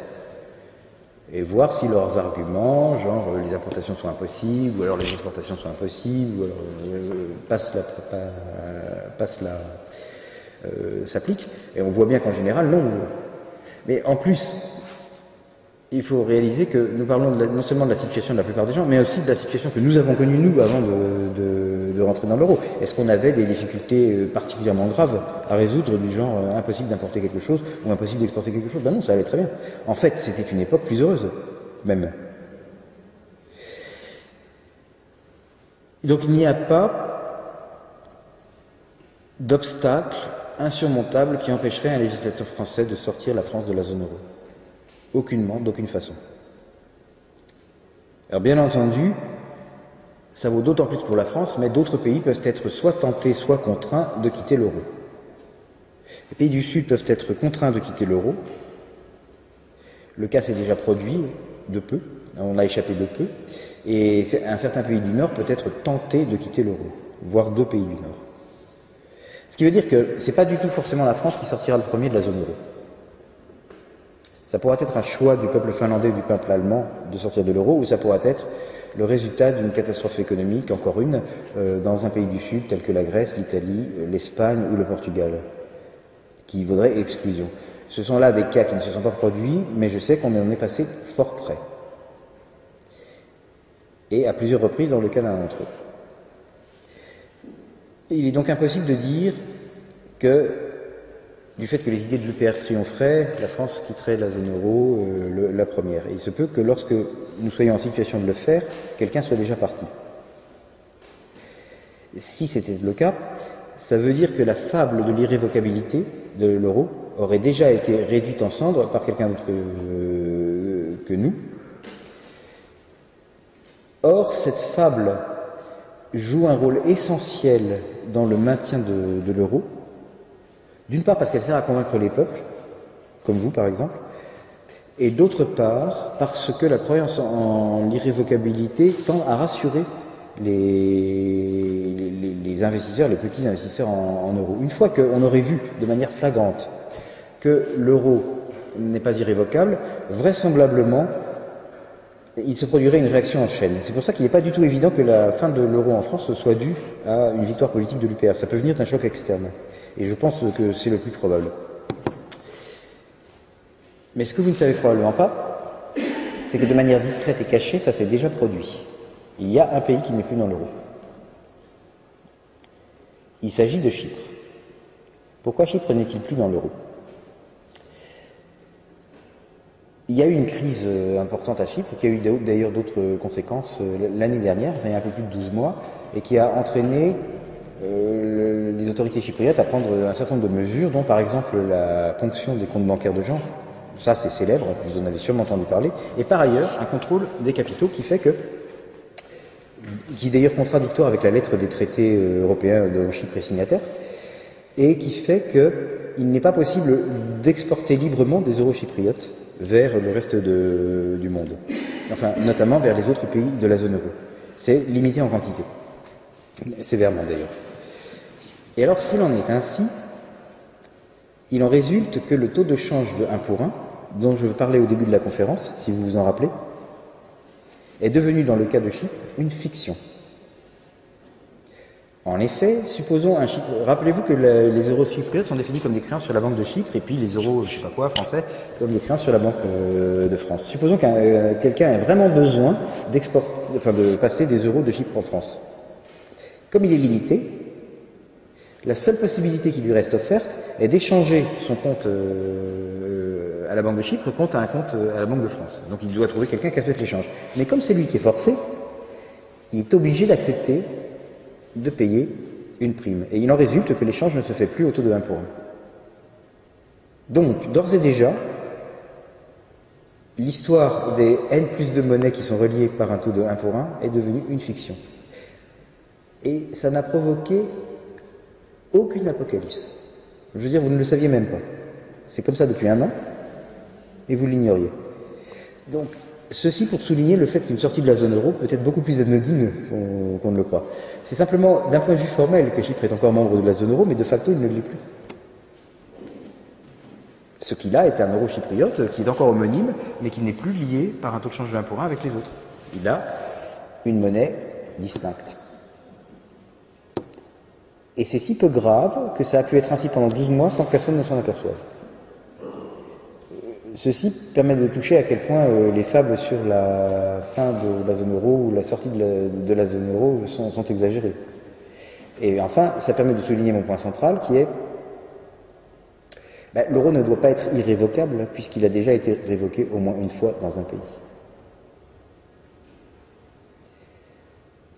et voir si leurs arguments, genre euh, les importations sont impossibles, ou alors les exportations sont impossibles, ou alors euh, passe la, passe la, euh, s'applique. Et on voit bien qu'en général, non. Mais en plus, il faut réaliser que nous parlons non seulement de la situation de la plupart des gens, mais aussi de la situation que nous avons connue, nous, avant de, rentrer dans l'euro. Est-ce qu'on avait des difficultés euh, particulièrement graves à résoudre, du genre euh, impossible d'importer quelque chose ou impossible d'exporter quelque chose? Ben non, ça allait très bien. En fait, c'était une époque plus heureuse, même. Donc il n'y a pas d'obstacle insurmontable qui empêcherait un législateur français de sortir la France de la zone euro. Aucunement, d'aucune façon. Alors bien entendu, ça vaut d'autant plus pour la France, mais d'autres pays peuvent être soit tentés, soit contraints de quitter l'euro. Les pays du Sud peuvent être contraints de quitter l'euro. Le cas s'est déjà produit de peu, on a échappé de peu, et un certain pays du Nord peut être tenté de quitter l'euro, voire deux pays du Nord. Ce qui veut dire que ce n'est pas du tout forcément la France qui sortira le premier de la zone euro. Ça pourrait être un choix du peuple finlandais ou du peuple allemand de sortir de l'euro, ou ça pourrait être le résultat d'une catastrophe économique, encore une, euh, dans un pays du Sud tel que la Grèce, l'Italie, l'Espagne ou le Portugal, qui vaudrait exclusion. Ce sont là des cas qui ne se sont pas produits, mais je sais qu'on en est passé fort près. Et à plusieurs reprises dans le cas d'un d'entre eux. Il est donc impossible de dire que du fait que les idées de l'UPR triompheraient, la France quitterait la zone euro euh, la première. Il se peut que lorsque nous soyons en situation de le faire, quelqu'un soit déjà parti. Si c'était le cas, ça veut dire que la fable de l'irrévocabilité de l'euro aurait déjà été réduite en cendres par quelqu'un d'autre que, que nous. Or, cette fable joue un rôle essentiel dans le maintien de l'euro, d'une part parce qu'elle sert à convaincre les peuples, comme vous par exemple, et d'autre part parce que la croyance en l'irrévocabilité tend à rassurer les, investisseurs, les petits investisseurs en, en euros. Une fois qu'on aurait vu de manière flagrante que l'euro n'est pas irrévocable, vraisemblablement, il se produirait une réaction en chaîne. C'est pour ça qu'il n'est pas du tout évident que la fin de l'euro en France soit due à une victoire politique de l'UPR. Ça peut venir d'un choc externe. Et je pense que c'est le plus probable. Mais ce que vous ne savez probablement pas, c'est que de manière discrète et cachée, ça s'est déjà produit. Il y a un pays qui n'est plus dans l'euro. Il s'agit de Chypre. Pourquoi Chypre n'est-il plus dans l'euro? Il y a eu une crise euh, importante à Chypre qui a eu d'ailleurs d'autres conséquences euh, l'année dernière, enfin il y a un peu plus de 12 mois, et qui a entraîné euh, les autorités chypriotes à prendre un certain nombre de mesures, dont par exemple la ponction des comptes bancaires de gens. Ça c'est célèbre, vous en avez sûrement entendu parler. Et par ailleurs, un contrôle des capitaux qui fait que qui est d'ailleurs contradictoire avec la lettre des traités européens de Chypre et signataires, et qui fait qu'il n'est pas possible d'exporter librement des euros chypriotes vers le reste du monde, enfin notamment vers les autres pays de la zone euro. C'est limité en quantité, sévèrement d'ailleurs. Et alors s'il en est ainsi, il en résulte que le taux de change de 1 pour 1, dont je parlais au début de la conférence, si vous vous en rappelez, est devenu dans le cas de Chypre une fiction. En effet, supposons un Chypre. Rappelez-vous que les euros chypriotes sont définis comme des créances sur la Banque de Chypre et puis les euros, je sais pas quoi, français, comme des créances sur la Banque euh, de France. Supposons qu'un euh, quelqu'un ait vraiment besoin d'exporter, enfin de passer des euros de Chypre en France. Comme il est limité, la seule possibilité qui lui reste offerte est d'échanger son compte euh, à la Banque de Chypre contre un compte à la Banque de France. Donc il doit trouver quelqu'un qui accepte l'échange. Mais comme c'est lui qui est forcé, il est obligé d'accepter de payer une prime. Et il en résulte que l'échange ne se fait plus au taux de 1 pour 1. Donc, d'ores et déjà, l'histoire des N plus de monnaies qui sont reliées par un taux de 1 pour 1 est devenue une fiction. Et ça n'a provoqué aucune apocalypse. Je veux dire, vous ne le saviez même pas. C'est comme ça depuis un an, et vous l'ignoriez. Donc, Ceci pour souligner le fait qu'une sortie de la zone euro peut être beaucoup plus anodine qu'on ne le croit. C'est simplement d'un point de vue formel que Chypre est encore membre de la zone euro, mais de facto il ne l'est plus. Ce qu'il a est un euro chypriote qui est encore homonyme, mais qui n'est plus lié par un taux de change de 1 pour 1 avec les autres. Il a une monnaie distincte. Et c'est si peu grave que ça a pu être ainsi pendant 12 mois sans que personne ne s'en aperçoive. Ceci permet de toucher à quel point euh, les fables sur la fin de la zone euro ou la sortie de la, zone euro sont, sont, exagérées. Et enfin, ça permet de souligner mon point central qui est ben, l'euro ne doit pas être irrévocable puisqu'il a déjà été révoqué au moins une fois dans un pays.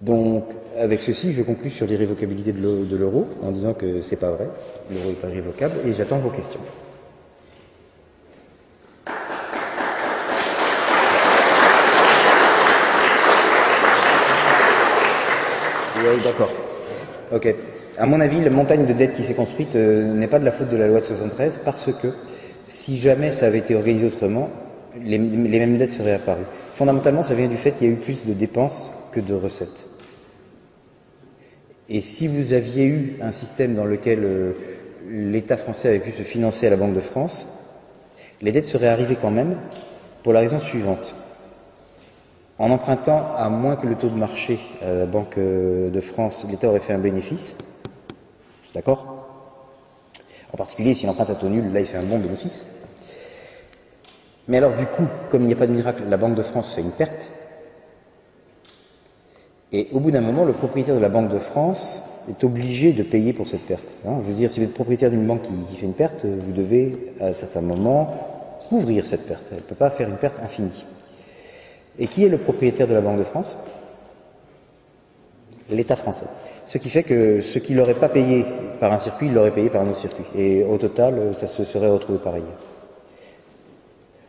Donc, avec ceci, je conclus sur l'irrévocabilité de l'euro en disant que c'est pas vrai, l'euro n'est pas irrévocable, et j'attends vos questions. Oui, d'accord. Ok. À mon avis, la montagne de dette qui s'est construite euh, n'est pas de la faute de la loi de 73 parce que si jamais ça avait été organisé autrement, les, les mêmes dettes seraient apparues. Fondamentalement, ça vient du fait qu'il y a eu plus de dépenses que de recettes. Et si vous aviez eu un système dans lequel euh, l'État français avait pu se financer à la Banque de France, les dettes seraient arrivées quand même pour la raison suivante. En empruntant à moins que le taux de marché à la Banque de France, l'État aurait fait un bénéfice. D'accord? En particulier, s'il emprunte à taux nul, là, il fait un bon bénéfice. Mais alors, du coup, comme il n'y a pas de miracle, la Banque de France fait une perte. Et au bout d'un moment, le propriétaire de la Banque de France est obligé de payer pour cette perte. Hein. Je veux dire, si vous êtes propriétaire d'une banque qui, fait une perte, vous devez, à un certain moment, couvrir cette perte. Elle ne peut pas faire une perte infinie. Et qui est le propriétaire de la Banque de France? l'État français. Ce qui fait que ce qu'il n'aurait pas payé par un circuit, il l'aurait payé par un autre circuit. Et au total, ça se serait retrouvé pareil.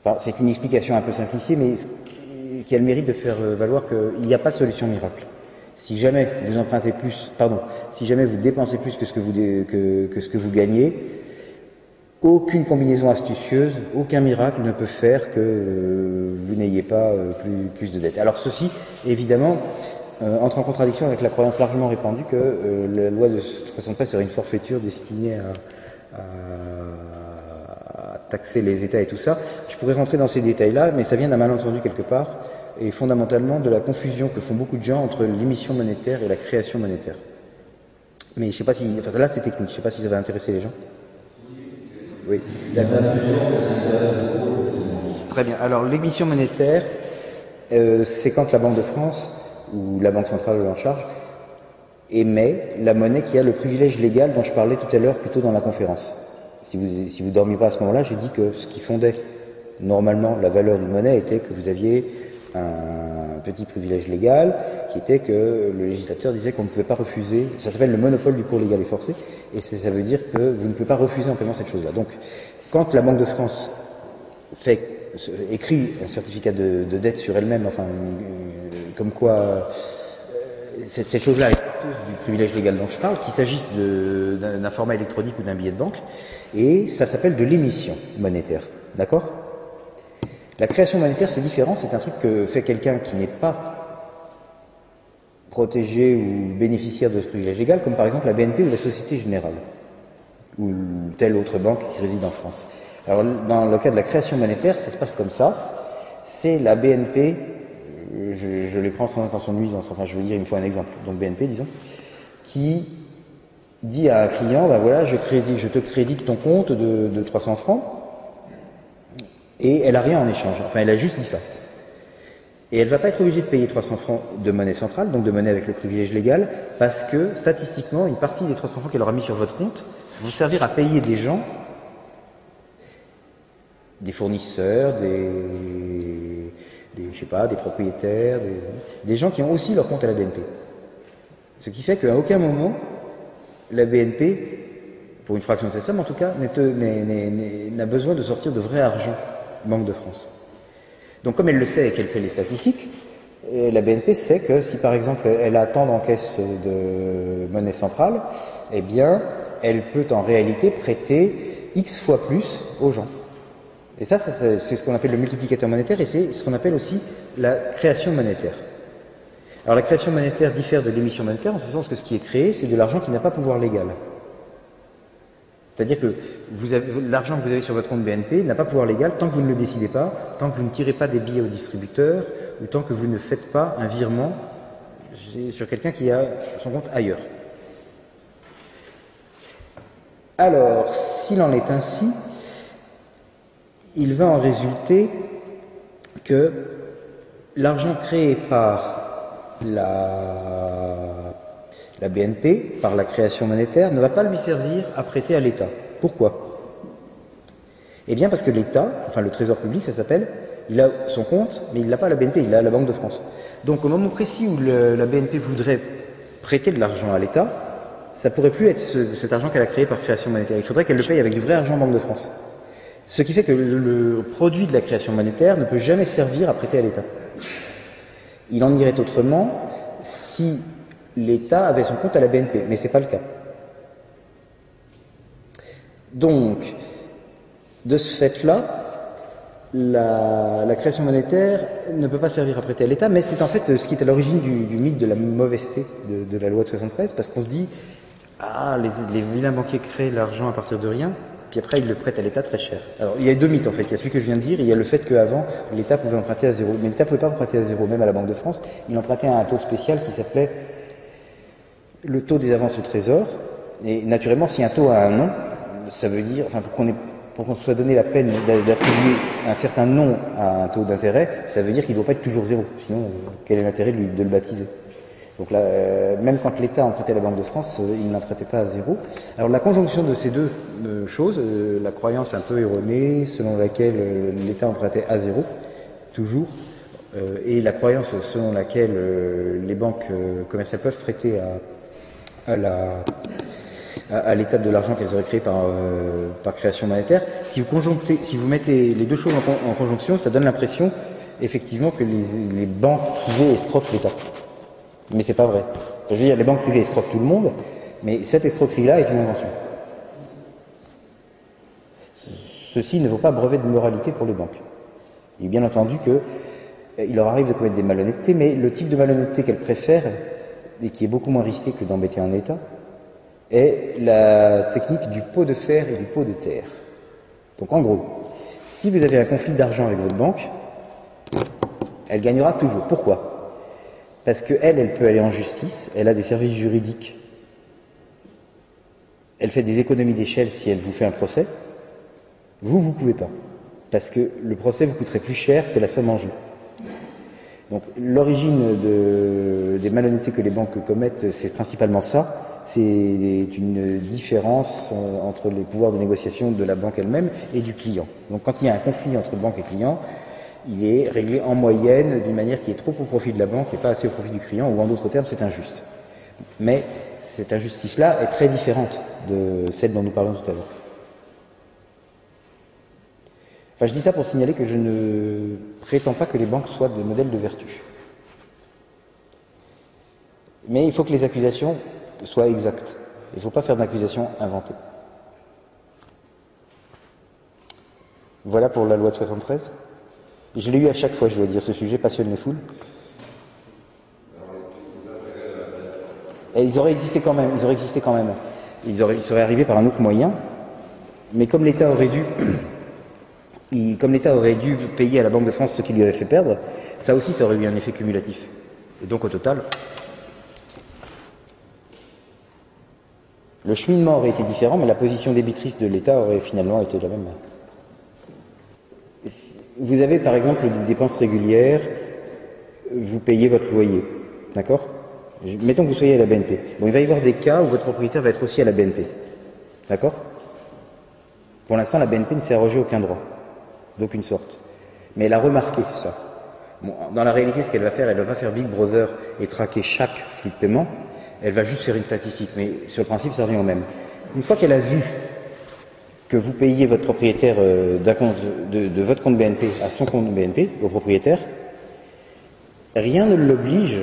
Enfin, c'est une explication un peu simplifiée, mais qui a le mérite de faire valoir qu'il n'y a pas de solution miracle. Si jamais vous empruntez plus, pardon, si jamais vous dépensez plus que ce que vous, que, ce que vous gagnez, aucune combinaison astucieuse, aucun miracle ne peut faire que euh, vous n'ayez pas euh, plus, plus, de dettes. Alors ceci, évidemment, euh, entre en contradiction avec la croyance largement répandue que la loi de 73 serait une forfaiture destinée à, à, taxer les États et tout ça. Je pourrais rentrer dans ces détails-là, mais ça vient d'un malentendu quelque part, et fondamentalement de la confusion que font beaucoup de gens entre l'émission monétaire et la création monétaire. Mais je sais pas si, enfin là c'est technique, je sais pas si ça va intéresser les gens. Oui. Très bien. Alors l'émission monétaire, euh, c'est quand la Banque de France ou la Banque centrale en charge émet la monnaie qui a le privilège légal dont je parlais tout à l'heure plutôt dans la conférence. Si vous si vous dormiez pas à ce moment-là, j'ai dit que ce qui fondait normalement la valeur d'une monnaie était que vous aviez un petit privilège légal qui était que le législateur disait qu'on ne pouvait pas refuser, ça s'appelle le monopole du cours légal et forcé, et ça veut dire que vous ne pouvez pas refuser en paiement cette chose-là. Donc, quand la Banque de France fait, écrit un certificat de, dette sur elle-même, enfin, euh, comme quoi euh, cette, chose-là est du privilège légal dont je parle, qu'il s'agisse d'un format électronique ou d'un billet de banque, et ça s'appelle de l'émission monétaire. D'accord? La création monétaire, c'est différent, c'est un truc que fait quelqu'un qui n'est pas protégé ou bénéficiaire de ce privilège légal, comme par exemple la BNP ou la Société Générale, ou telle autre banque qui réside en France. Alors, dans le cas de la création monétaire, ça se passe comme ça. C'est la BNP, je, je les prends sans intention de nuisance, enfin je veux dire, me faut un exemple. Donc BNP, disons, qui dit à un client, ben voilà, je, te crédite ton compte de 300 francs, et elle a rien en échange. Enfin, elle a juste dit ça. Et elle va pas être obligée de payer 300 francs de monnaie centrale, donc de monnaie avec le privilège légal, parce que statistiquement, une partie des 300 francs qu'elle aura mis sur votre compte vont servir à payer des gens, des fournisseurs, des, des je sais pas, des propriétaires, des, des gens qui ont aussi leur compte à la BNP. Ce qui fait qu'à aucun moment, la BNP, pour une fraction de ces sommes en tout cas, n'a besoin de sortir de vrai argent Banque de France. Donc comme elle le sait et qu'elle fait les statistiques, euh, la BNP sait que si par exemple elle a tant d'encaisses de monnaie centrale, eh bien elle peut en réalité prêter X fois plus aux gens. Et ça, c'est ce qu'on appelle le multiplicateur monétaire et c'est ce qu'on appelle aussi la création monétaire. Alors la création monétaire diffère de l'émission monétaire en ce sens que ce qui est créé, c'est de l'argent qui n'a pas pouvoir légal. C'est-à-dire que l'argent que vous avez sur votre compte BNP n'a pas pouvoir légal tant que vous ne le décidez pas, tant que vous ne tirez pas des billets au distributeur, ou tant que vous ne faites pas un virement sur quelqu'un qui a son compte ailleurs. Alors, s'il en est ainsi, il va en résulter que l'argent créé par la la BNP, par la création monétaire, ne va pas lui servir à prêter à l'État. Pourquoi? Eh bien parce que l'État, enfin le Trésor public, ça s'appelle, il a son compte, mais il n'a pas la BNP, il a la Banque de France. Donc au moment précis où la BNP voudrait prêter de l'argent à l'État, ça pourrait plus être cet argent qu'elle a créé par création monétaire. Il faudrait qu'elle le paye avec du vrai argent Banque de France. Ce qui fait que le produit de la création monétaire ne peut jamais servir à prêter à l'État. Il en irait autrement si l'État avait son compte à la BNP, mais ce n'est pas le cas. Donc, de ce fait-là, la, création monétaire ne peut pas servir à prêter à l'État, mais c'est en fait ce qui est à l'origine du, mythe de la mauvaiseté de, la loi de 73, parce qu'on se dit, ah, les, vilains banquiers créent l'argent à partir de rien, puis après ils le prêtent à l'État très cher. Alors il y a deux mythes en fait, il y a celui que je viens de dire, il y a le fait qu'avant l'État pouvait emprunter à zéro, mais l'État ne pouvait pas emprunter à zéro, même à la Banque de France, il empruntait à un taux spécial qui s'appelait le taux des avances au trésor. Et naturellement, si un taux a un nom, ça veut dire, enfin, pour qu'on pour qu'on soit donné la peine d'attribuer un certain nom à un taux d'intérêt, ça veut dire qu'il ne doit pas être toujours zéro. Sinon, quel est l'intérêt de, le baptiser? Donc là, euh, même quand l'État empruntait la Banque de France, euh, il n'empruntait pas à zéro. Alors la conjonction de ces deux euh, choses, la croyance un peu erronée selon laquelle l'État empruntait à zéro, toujours, euh, et la croyance selon laquelle euh, les banques euh, commerciales peuvent prêter à, à la à, l'état de l'argent qu'elles auraient créé par, par création monétaire, si vous conjonctez, si vous mettez les deux choses en, conjonction, ça donne l'impression effectivement que les, banques privées escroquent l'État. Mais c'est pas vrai. Je veux dire, les banques privées escroquent tout le monde, mais cette escroquerie-là est une invention. Ceci ne vaut pas brevet de moralité pour les banques. Est bien entendu que euh, il leur arrive de commettre des malhonnêtetés, mais le type de malhonnêteté qu'elles préfèrent, et qui est beaucoup moins risqué que d'embêter un État, est la technique du pot de fer et du pot de terre. Donc en gros, si vous avez un conflit d'argent avec votre banque, elle gagnera toujours. Pourquoi? Parce qu'elle, elle peut aller en justice, elle a des services juridiques, elle fait des économies d'échelle si elle vous fait un procès. Vous, vous pouvez pas. Parce que le procès vous coûterait plus cher que la somme en jeu. Donc l'origine de, des malhonnêtetés que les banques commettent, c'est principalement ça. C'est une différence euh, entre les pouvoirs de négociation de la banque elle-même et du client. Donc quand il y a un conflit entre banque et client, il est réglé en moyenne d'une manière qui est trop au profit de la banque et pas assez au profit du client, ou en d'autres termes, c'est injuste. Mais cette injustice-là est très différente de celle dont nous parlons tout à l'heure. Je dis ça pour signaler que je ne prétends pas que les banques soient des modèles de vertu. Mais il faut que les accusations soient exactes. Il ne faut pas faire d'accusations inventées. Voilà pour la loi de 73. Je l'ai eu à chaque fois, je dois dire, ce sujet passionne les foules. Ils auraient existé quand même, ils auraient existé quand même. Auraient, ils seraient arrivés par un autre moyen. Mais comme l'État aurait dû comme l'État aurait dû payer à la Banque de France ce qui lui avait fait perdre, ça aussi, ça aurait eu un effet cumulatif. Et donc, au total, le cheminement aurait été différent, mais la position débitrice de l'État aurait finalement été la même. Vous avez, par exemple, des dépenses régulières, vous payez votre loyer, d'accord? Mettons que vous soyez à la BNP. Bon, il va y avoir des cas où votre propriétaire va être aussi à la BNP, d'accord? Pour l'instant, la BNP ne s'est arrogé aucun droit d'aucune sorte. Mais elle a remarqué ça. dans la réalité, ce qu'elle va faire, elle ne va pas faire Big Brother et traquer chaque flux de paiement, elle va juste faire une statistique, mais sur le principe, ça revient au même. Une fois qu'elle a vu que vous payez votre propriétaire euh, de, votre compte BNP à son compte BNP, au propriétaire, rien ne l'oblige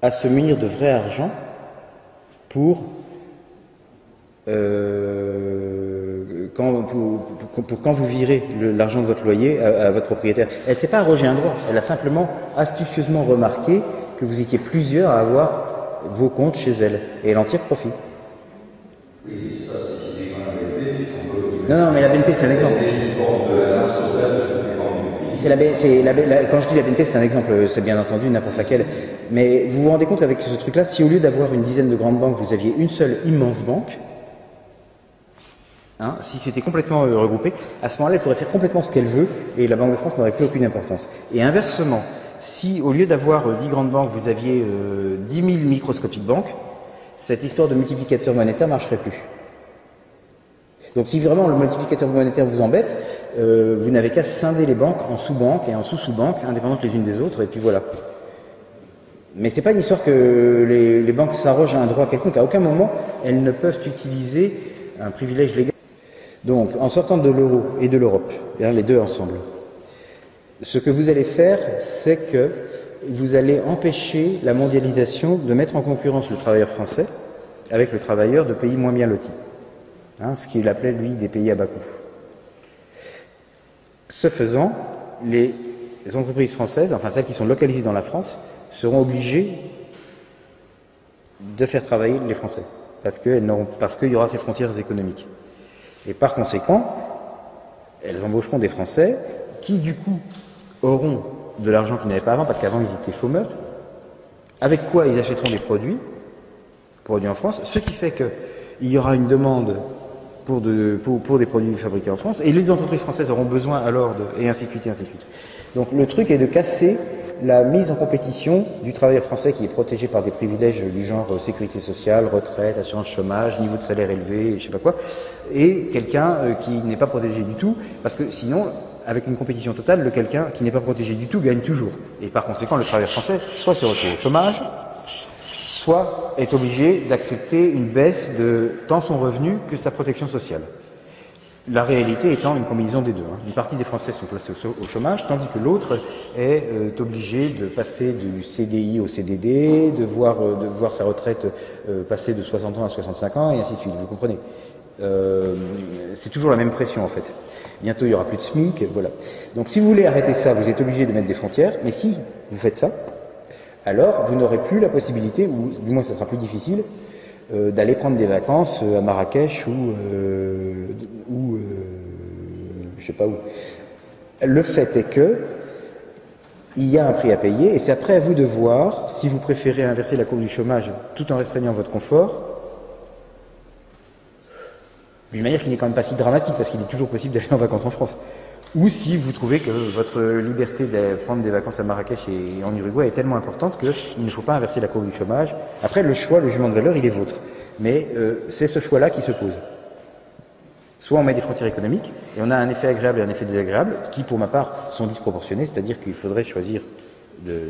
à se munir de vrai argent pour euh, quand, pour, quand vous virez l'argent de votre loyer à, votre propriétaire. Elle ne s'est pas arrogé un droit, elle a simplement astucieusement remarqué que vous étiez plusieurs à avoir vos comptes chez elle, et elle en tire profit. Non, non, mais la BNP, c'est un exemple. C'est la, la, quand je dis la BNP, c'est un exemple, c'est bien entendu n'importe laquelle. Mais vous vous rendez compte avec ce truc-là, si au lieu d'avoir une dizaine de grandes banques, vous aviez une seule immense banque, Hein, si c'était complètement euh, regroupé, à ce moment-là, elle pourrait faire complètement ce qu'elle veut et la Banque de France n'aurait plus aucune importance. Et inversement, si au lieu d'avoir euh, dix grandes banques, vous aviez euh, dix mille microscopiques banques, cette histoire de multiplicateur monétaire marcherait plus. Donc si vraiment le multiplicateur monétaire vous embête, vous n'avez qu'à scinder les banques en sous-banques et en sous-sous-banques, indépendantes les unes des autres, et puis voilà. Mais c'est pas une histoire que les, les banques s'arrogent à un droit quelconque. À aucun moment, elles ne peuvent utiliser un privilège légal. Donc, en sortant de l'euro et de l'Europe, les deux ensemble, ce que vous allez faire, c'est que vous allez empêcher la mondialisation de mettre en concurrence le travailleur français avec le travailleur de pays moins bien lotis. Hein, ce qu'il appelait, lui, des pays à bas coût. Ce faisant, les entreprises françaises, enfin celles qui sont localisées dans la France, seront obligées de faire travailler les Français, parce qu'il y aura ces frontières économiques. Et par conséquent, elles embaucheront des Français qui, du coup, auront de l'argent qu'ils n'avaient pas avant, parce qu'avant ils étaient chômeurs, avec quoi ils achèteront des produits, produits en France, ce qui fait qu'il y aura une demande pour, des produits fabriqués en France, et les entreprises françaises auront besoin alors de, et ainsi de suite, et ainsi de suite. Donc le truc est de casser la mise en compétition du travailleur français qui est protégé par des privilèges du genre euh, sécurité sociale, retraite, assurance chômage, niveau de salaire élevé, je sais pas quoi, et quelqu'un euh, qui n'est pas protégé du tout, parce que sinon, avec une compétition totale, le quelqu'un qui n'est pas protégé du tout gagne toujours. Et par conséquent, le travailleur français soit se retrouve au chômage, soit est obligé d'accepter une baisse de tant son revenu que sa protection sociale. La réalité étant une combinaison des deux. Hein. Une partie des Français sont placés au chômage, tandis que l'autre est euh, obligé de passer du CDI au CDD, de voir, euh, de voir sa retraite euh, passer de 60 ans à 65 ans, et ainsi de suite. Vous comprenez C'est toujours la même pression en fait. Bientôt il y aura plus de SMIC, voilà. Donc si vous voulez arrêter ça, vous êtes obligé de mettre des frontières, mais si vous faites ça, alors vous n'aurez plus la possibilité, ou du moins ça sera plus difficile, euh, d'aller prendre des vacances euh, à Marrakech ou, euh, ou je sais pas où. Le fait est que il y a un prix à payer et c'est après à vous de voir si vous préférez inverser la courbe du chômage tout en restreignant votre confort d'une manière qui n'est quand même pas si dramatique parce qu'il est toujours possible d'aller en vacances en France ou si vous trouvez que votre liberté de prendre des vacances à Marrakech et en Uruguay est tellement importante qu'il ne faut pas inverser la courbe du chômage. Après, le choix, le jugement de valeur, il est vôtre. Mais euh, c'est ce choix-là qui se pose. Soit on met des frontières économiques, et on a un effet agréable et un effet désagréable, qui pour ma part sont disproportionnés, c'est-à-dire qu'il faudrait choisir de,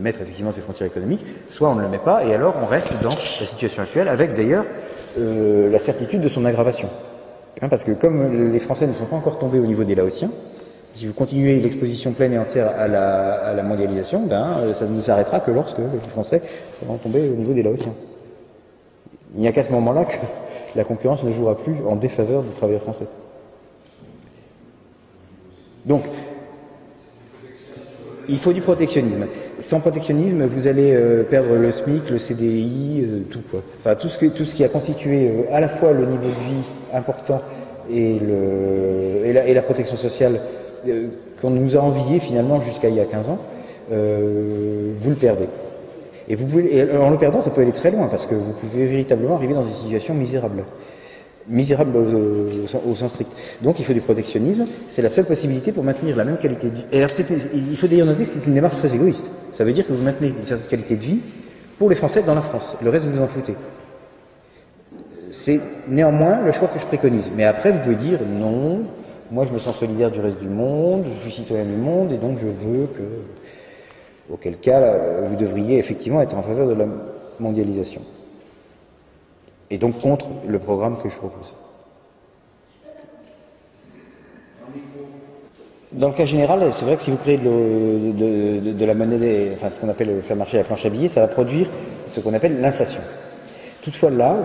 mettre effectivement ces frontières économiques, soit on ne le met pas, et alors on reste dans la situation actuelle, avec d'ailleurs euh, la certitude de son aggravation. Hein, parce que comme les Français ne sont pas encore tombés au niveau des Laotiens, si vous continuez l'exposition pleine et entière à la, mondialisation, ben, euh, ça ne s'arrêtera que lorsque les Français seront tombés au niveau des Laotiens. Il n'y a qu'à ce moment-là que la concurrence ne jouera plus en défaveur des travailleurs français. Donc, il faut du protectionnisme. Sans protectionnisme, vous allez euh, perdre le SMIC, le CDI, euh, tout quoi. Enfin, tout ce, que, tout ce qui a constitué euh, à la fois le niveau de vie important et, la, protection sociale qu'on nous a envié finalement jusqu'à il y a 15 ans, vous le perdez. Et, vous pouvez, et en le perdant, ça peut aller très loin parce que vous pouvez véritablement arriver dans une situation misérable misérable au, sens strict. Donc il faut du protectionnisme, c'est la seule possibilité pour maintenir la même qualité de vie. Et il faut d'ailleurs noter que c'est une démarche très égoïste. Ça veut dire que vous maintenez une certaine qualité de vie pour les Français dans la France. Le reste, vous vous en foutez. C'est néanmoins le choix que je préconise. Mais après, vous pouvez dire non, moi je me sens solidaire du reste du monde, je suis citoyen du monde, et donc je veux que... Auquel cas, vous devriez effectivement être en faveur de la mondialisation et donc contre le programme que je propose. Dans le cas général, c'est vrai que si vous créez de, la monnaie, enfin ce qu'on appelle faire marcher la planche à billets, ça va produire ce qu'on appelle l'inflation. Toutefois là,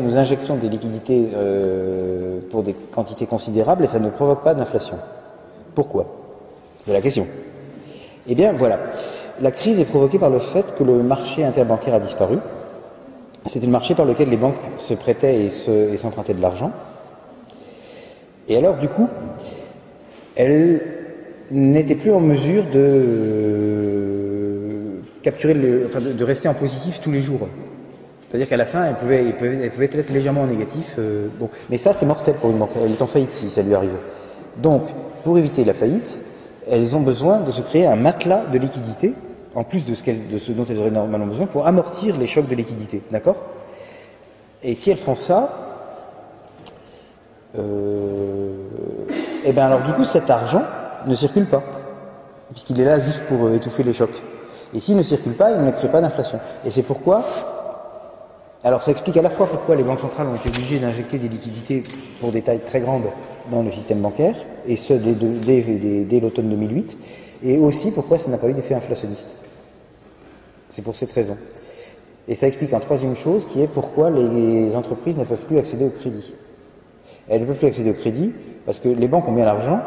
nous injectons des liquidités euh, pour des quantités considérables et ça ne provoque pas d'inflation. Pourquoi? C'est la question. Eh bien voilà, la crise est provoquée par le fait que le marché interbancaire a disparu, c'était le marché par lequel les banques se prêtaient et s'empruntaient de l'argent. Et alors, du coup, elles n'étaient plus en mesure de rester en positif tous les jours. C'est-à-dire qu'à la fin, elle pouvait, elle pouvait, être légèrement en négatif. Euh. Mais ça, c'est mortel pour une banque. Elle est en faillite si ça lui arrive. Donc, pour éviter la faillite, elles ont besoin de se créer un matelas de liquidité en plus de ce, dont elles auraient normalement besoin, pour amortir les chocs de liquidité. D'accord? Et si elles font ça, euh, eh bien alors du coup cet argent ne circule pas, puisqu'il est là juste pour euh, étouffer les chocs. Et s'il ne circule pas, il ne crée pas d'inflation. Et c'est pourquoi, alors ça explique à la fois pourquoi les banques centrales ont été obligées d'injecter des liquidités pour des tailles très grandes dans le système bancaire, et ce dès, l'automne 2008, et aussi pourquoi ça n'a pas eu d'effet inflationniste? C'est pour cette raison. Et ça explique une troisième chose qui est pourquoi les entreprises ne peuvent plus accéder au crédit. Elles ne peuvent plus accéder au crédit parce que les banques ont bien l'argent,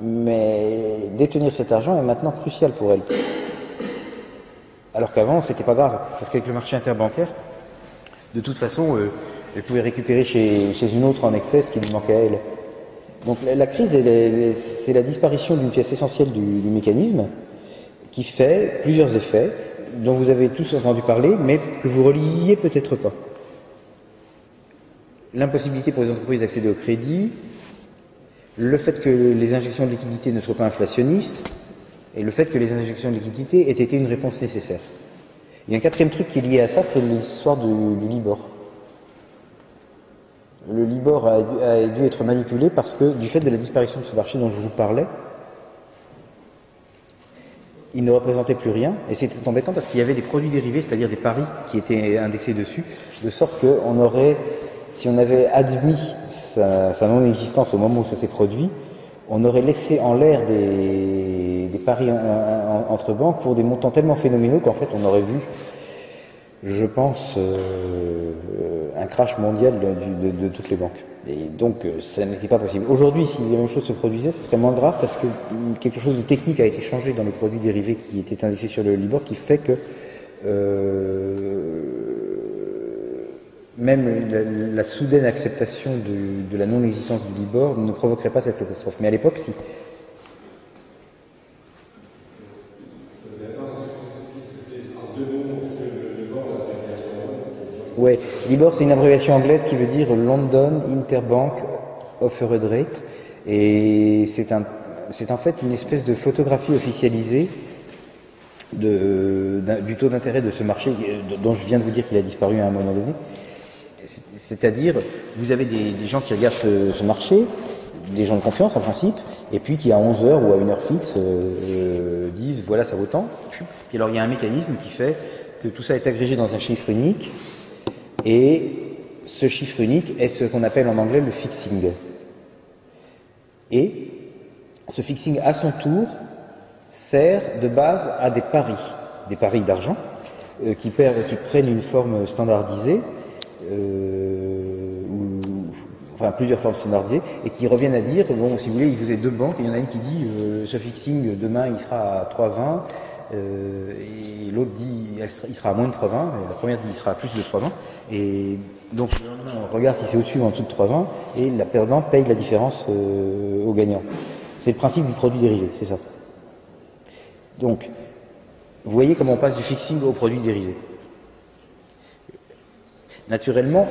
mais détenir cet argent est maintenant crucial pour elles. Alors qu'avant, c'était pas grave, parce qu'avec le marché interbancaire, de toute façon, euh, elles pouvaient récupérer chez, chez une autre en excès ce qui lui manquait à elles. Donc la, crise, c'est la disparition d'une pièce essentielle du, mécanisme qui fait plusieurs effets dont vous avez tous entendu parler, mais que vous reliez peut-être pas. L'impossibilité pour les entreprises d'accéder au crédit, le fait que les injections de liquidité ne soient pas inflationnistes, et le fait que les injections de liquidité aient été une réponse nécessaire. Il y a un quatrième truc qui est lié à ça, c'est l'histoire du Libor. Le Libor a, dû- être manipulé parce que, du fait de la disparition de ce marché dont je vous parlais, il ne représentait plus rien, et c'était embêtant parce qu'il y avait des produits dérivés, c'est-à-dire des paris qui étaient indexés dessus, de sorte qu'on aurait, si on avait admis sa, non-existence au moment où ça s'est produit, on aurait laissé en l'air des, paris en- en- entre banques pour des montants tellement phénoménaux qu'en fait on aurait vu, je pense, euh, un crash mondial de, toutes les banques. Et donc euh, ça n'était pas possible. Aujourd'hui, si la même chose se produisait, ce serait moins grave parce que quelque chose de technique a été changé dans les produits dérivés qui étaient indexés sur le Libor qui fait que euh, même la, la soudaine acceptation de, de la non-existence du Libor ne provoquerait pas cette catastrophe. Mais à l'époque, si. Libor c'est une abréviation anglaise qui veut dire London Interbank Offered Rate et c'est en fait une espèce de photographie officialisée du taux d'intérêt de ce marché euh, dont je viens de vous dire qu'il a disparu à un moment donné. C'est- C'est-à-dire, vous avez des, gens qui regardent ce, marché, des gens de confiance en principe, et puis qui à 11 heures ou à une heure fixe euh, euh, disent voilà ça vaut tant. Puis alors il y a un mécanisme qui fait que tout ça est agrégé dans un chiffre unique, et ce chiffre unique est ce qu'on appelle en anglais le fixing. Et ce fixing à son tour sert de base à des paris, des paris d'argent, euh, qui, prennent une forme standardisée, euh, ou, enfin plusieurs formes standardisées, et qui reviennent à dire, bon, si vous voulez, vous avez deux banques, et il y en a une qui dit, euh, ce fixing, demain, il sera à 3,20, euh, et l'autre dit, il sera à moins de 3,20, et la première dit, il sera à plus de 3,20, et donc on regarde si c'est au-dessus ou en dessous de 3,20, et la perdante paye la différence euh, au gagnant. C'est le principe du produit dérivé, c'est ça. Donc, vous voyez comment on passe du fixing au produit dérivé. Naturellement,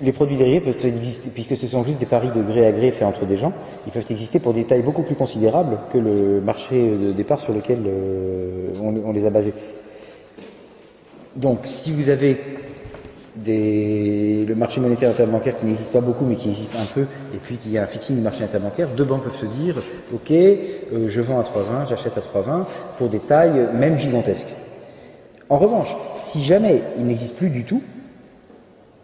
les produits dérivés peuvent exister, puisque ce sont juste des paris de gré à gré faits entre des gens, ils peuvent exister pour des tailles beaucoup plus considérables que le marché de départ sur lequel euh, on les a basés. Donc, si vous avez le marché monétaire interbancaire qui n'existe pas beaucoup mais qui existe un peu, et puis qu'il y a un fixing du marché interbancaire, deux banques peuvent se dire, ok, euh, je vends à 3,20, j'achète à 3,20 pour des tailles même gigantesques. En revanche, si jamais il n'existe plus du tout,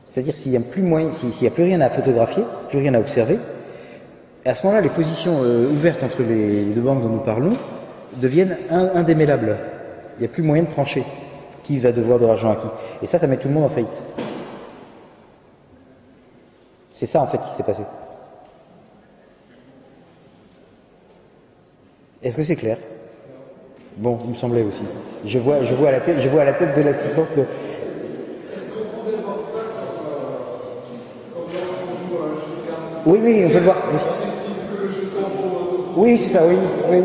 c'est-à-dire s'il n'y a plus moyen, a plus rien à photographier, plus rien à observer, à ce moment-là, les positions euh, ouvertes entre les, les deux banques dont nous parlons deviennent in- indémêlables. Il n'y a plus moyen de trancher qui va devoir de l'argent à qui. Et ça, ça met tout le monde en faillite. C'est ça en fait qui s'est passé. Est-ce que c'est clair? Bon, il me semblait aussi. Je vois, je vois à la tête, je vois à la tête de l'assistance que. Oui, oui, on peut le voir. Oui, c'est ça, oui, oui.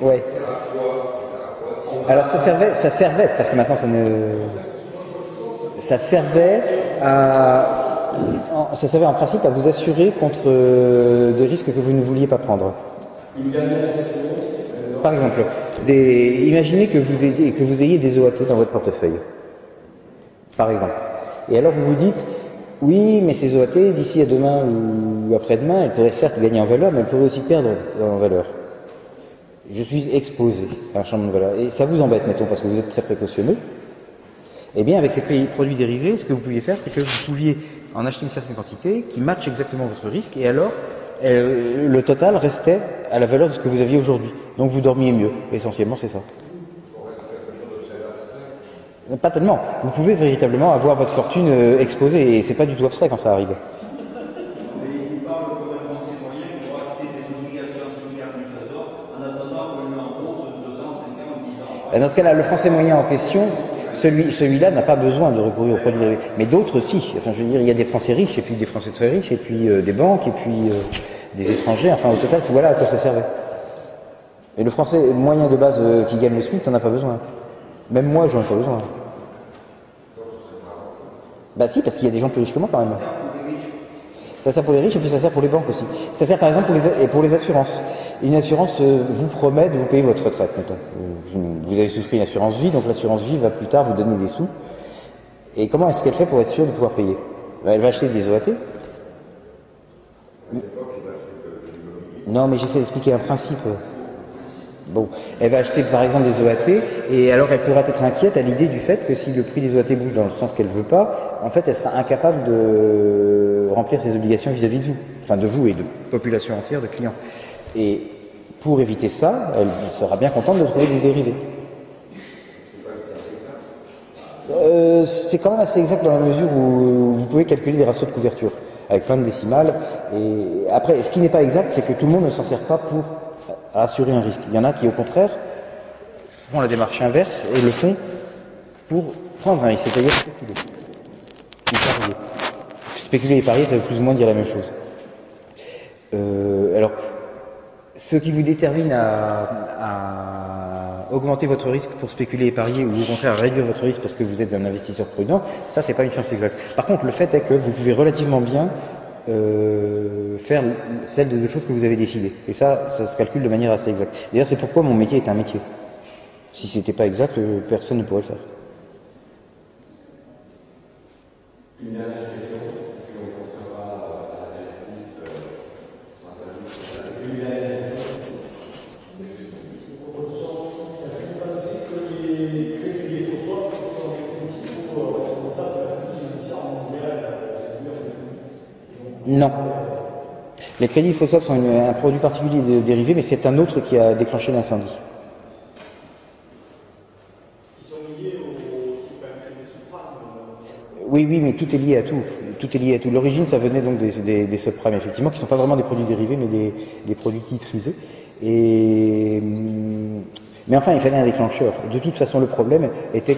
Ouais. Alors ça servait, ça servait, parce que maintenant ça ne, ça servait à, ça servait en principe à vous assurer contre euh, des risques que vous ne vouliez pas prendre. Par exemple, imaginez que vous, ayez, que vous ayez des OAT dans votre portefeuille. Par exemple. Et alors vous vous dites, oui, mais ces OAT, d'ici à demain ou après-demain, elles pourraient certes gagner en valeur, mais elles pourraient aussi perdre en valeur. Je suis exposé à un changement de valeur. Et ça vous embête, mettons, parce que vous êtes très précautionneux. Eh bien, avec ces pays- produits dérivés, ce que vous pouviez faire, c'est que vous pouviez en acheter une certaine quantité qui matche exactement votre risque, et alors le total restait à la valeur de ce que vous aviez aujourd'hui. Donc vous dormiez mieux. Essentiellement, c'est ça. Pas tellement. Vous pouvez véritablement avoir votre fortune euh, exposée, et c'est pas du tout abstrait quand ça arrive. Mais il parle comme un français moyen pour acheter des obligations similaires du Trésor en attendant qu'on lui en bourse 2 ans, 5 ans, 10 ans. Et Dans ce cas-là, le français moyen en question, celui, celui-là n'a pas besoin de recourir aux produits dérivés. Mais d'autres, si. Enfin, je veux dire, il y a des Français riches, et puis des Français très riches, et puis euh, des banques, et puis euh, des étrangers. Enfin, au total, voilà à quoi ça servait. Et le français moyen de base euh, qui gagne le SMIC, n'en a pas besoin. Même moi, j'en ai pas besoin. Bah si, parce qu'il y a des gens plus riches que moi quand même. Ça sert pour les riches et puis ça sert pour les banques aussi. Ça sert par exemple pour les, et pour les assurances. Une assurance euh, vous promet de vous payer votre retraite, mettons. Vous, avez souscrit une assurance vie, donc l'assurance vie va plus tard vous donner des sous. Et comment est-ce qu'elle fait pour être sûre de pouvoir payer? Ben, Elle va acheter des OAT. Non, mais j'essaie d'expliquer un principe. Bon, elle va acheter par exemple des OAT et alors elle pourra être inquiète à l'idée du fait que si le prix des OAT bouge dans le sens qu'elle veut pas, en fait elle sera incapable de remplir ses obligations vis-à-vis de vous, enfin de vous et de population entière de clients. Et pour éviter ça, elle sera bien contente de trouver des dérivés. Euh, c'est quand même assez exact dans la mesure où vous pouvez calculer des ratios de couverture avec plein de décimales. Et après, ce qui n'est pas exact, c'est que tout le monde ne s'en sert pas pour assurer un risque. Il y en a qui, au contraire, font la démarche inverse et le font pour prendre un risque, c'est-à-dire spéculer. Parier. Spéculer et parier, ça veut plus ou moins dire la même chose. Euh, alors, ce qui vous détermine à, à, augmenter votre risque pour spéculer et parier, ou au contraire à réduire votre risque parce que vous êtes un investisseur prudent, ça c'est pas une science exacte. Par contre, le fait est que vous pouvez relativement bien euh, faire celle de deux choses que vous avez décidées. Et ça, ça se calcule de manière assez exacte. D'ailleurs, c'est pourquoi mon métier est un métier. Si c'était pas exact, euh, personne ne pourrait le faire. Une dernière question, puis on passera à l'apéritif euh, sur un. Est-ce qu'il n'est pas possible que les crédits des swaps sont des principaux Non. Les crédits swaps sont une- un produit particulier de dérivé, mais c'est un autre qui a déclenché l'incendie. Ils sont liés aux supermarchés des suprames. Oui, oui, mais tout est lié à tout. Tout est lié à tout. L'origine, ça venait donc des, des, des subprimes, effectivement, qui ne sont pas vraiment des produits dérivés, mais des, des produits titrisés. Et, hum, mais enfin, il fallait un déclencheur. De toute façon, le problème était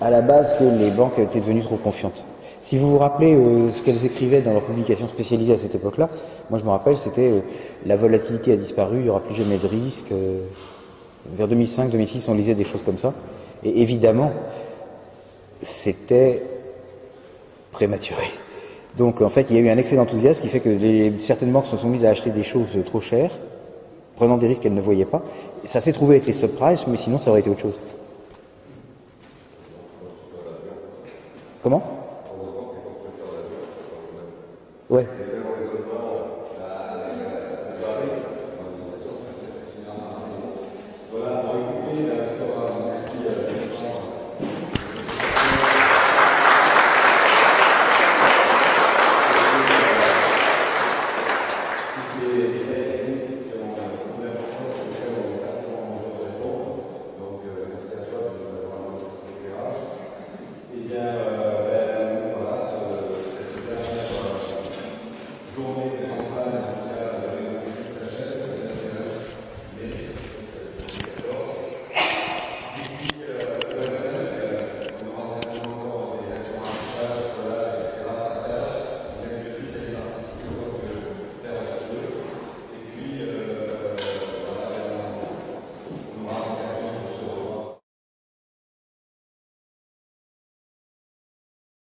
à la base que les banques étaient devenues trop confiantes. Si vous vous rappelez euh, ce qu'elles écrivaient dans leurs publications spécialisées à cette époque-là, moi je me rappelle, c'était euh, la volatilité a disparu, il n'y aura plus jamais de risque. euh, vers 2005-2006, on lisait des choses comme ça. Et évidemment, c'était prématuré. Donc en fait, il y a eu un excès d'enthousiasme qui fait que les, certaines banques se sont mises à acheter des choses trop chères, prenant des risques qu'elles ne voyaient pas. Ça s'est trouvé avec les subprimes, mais sinon ça aurait été autre chose. Comment? Ouais.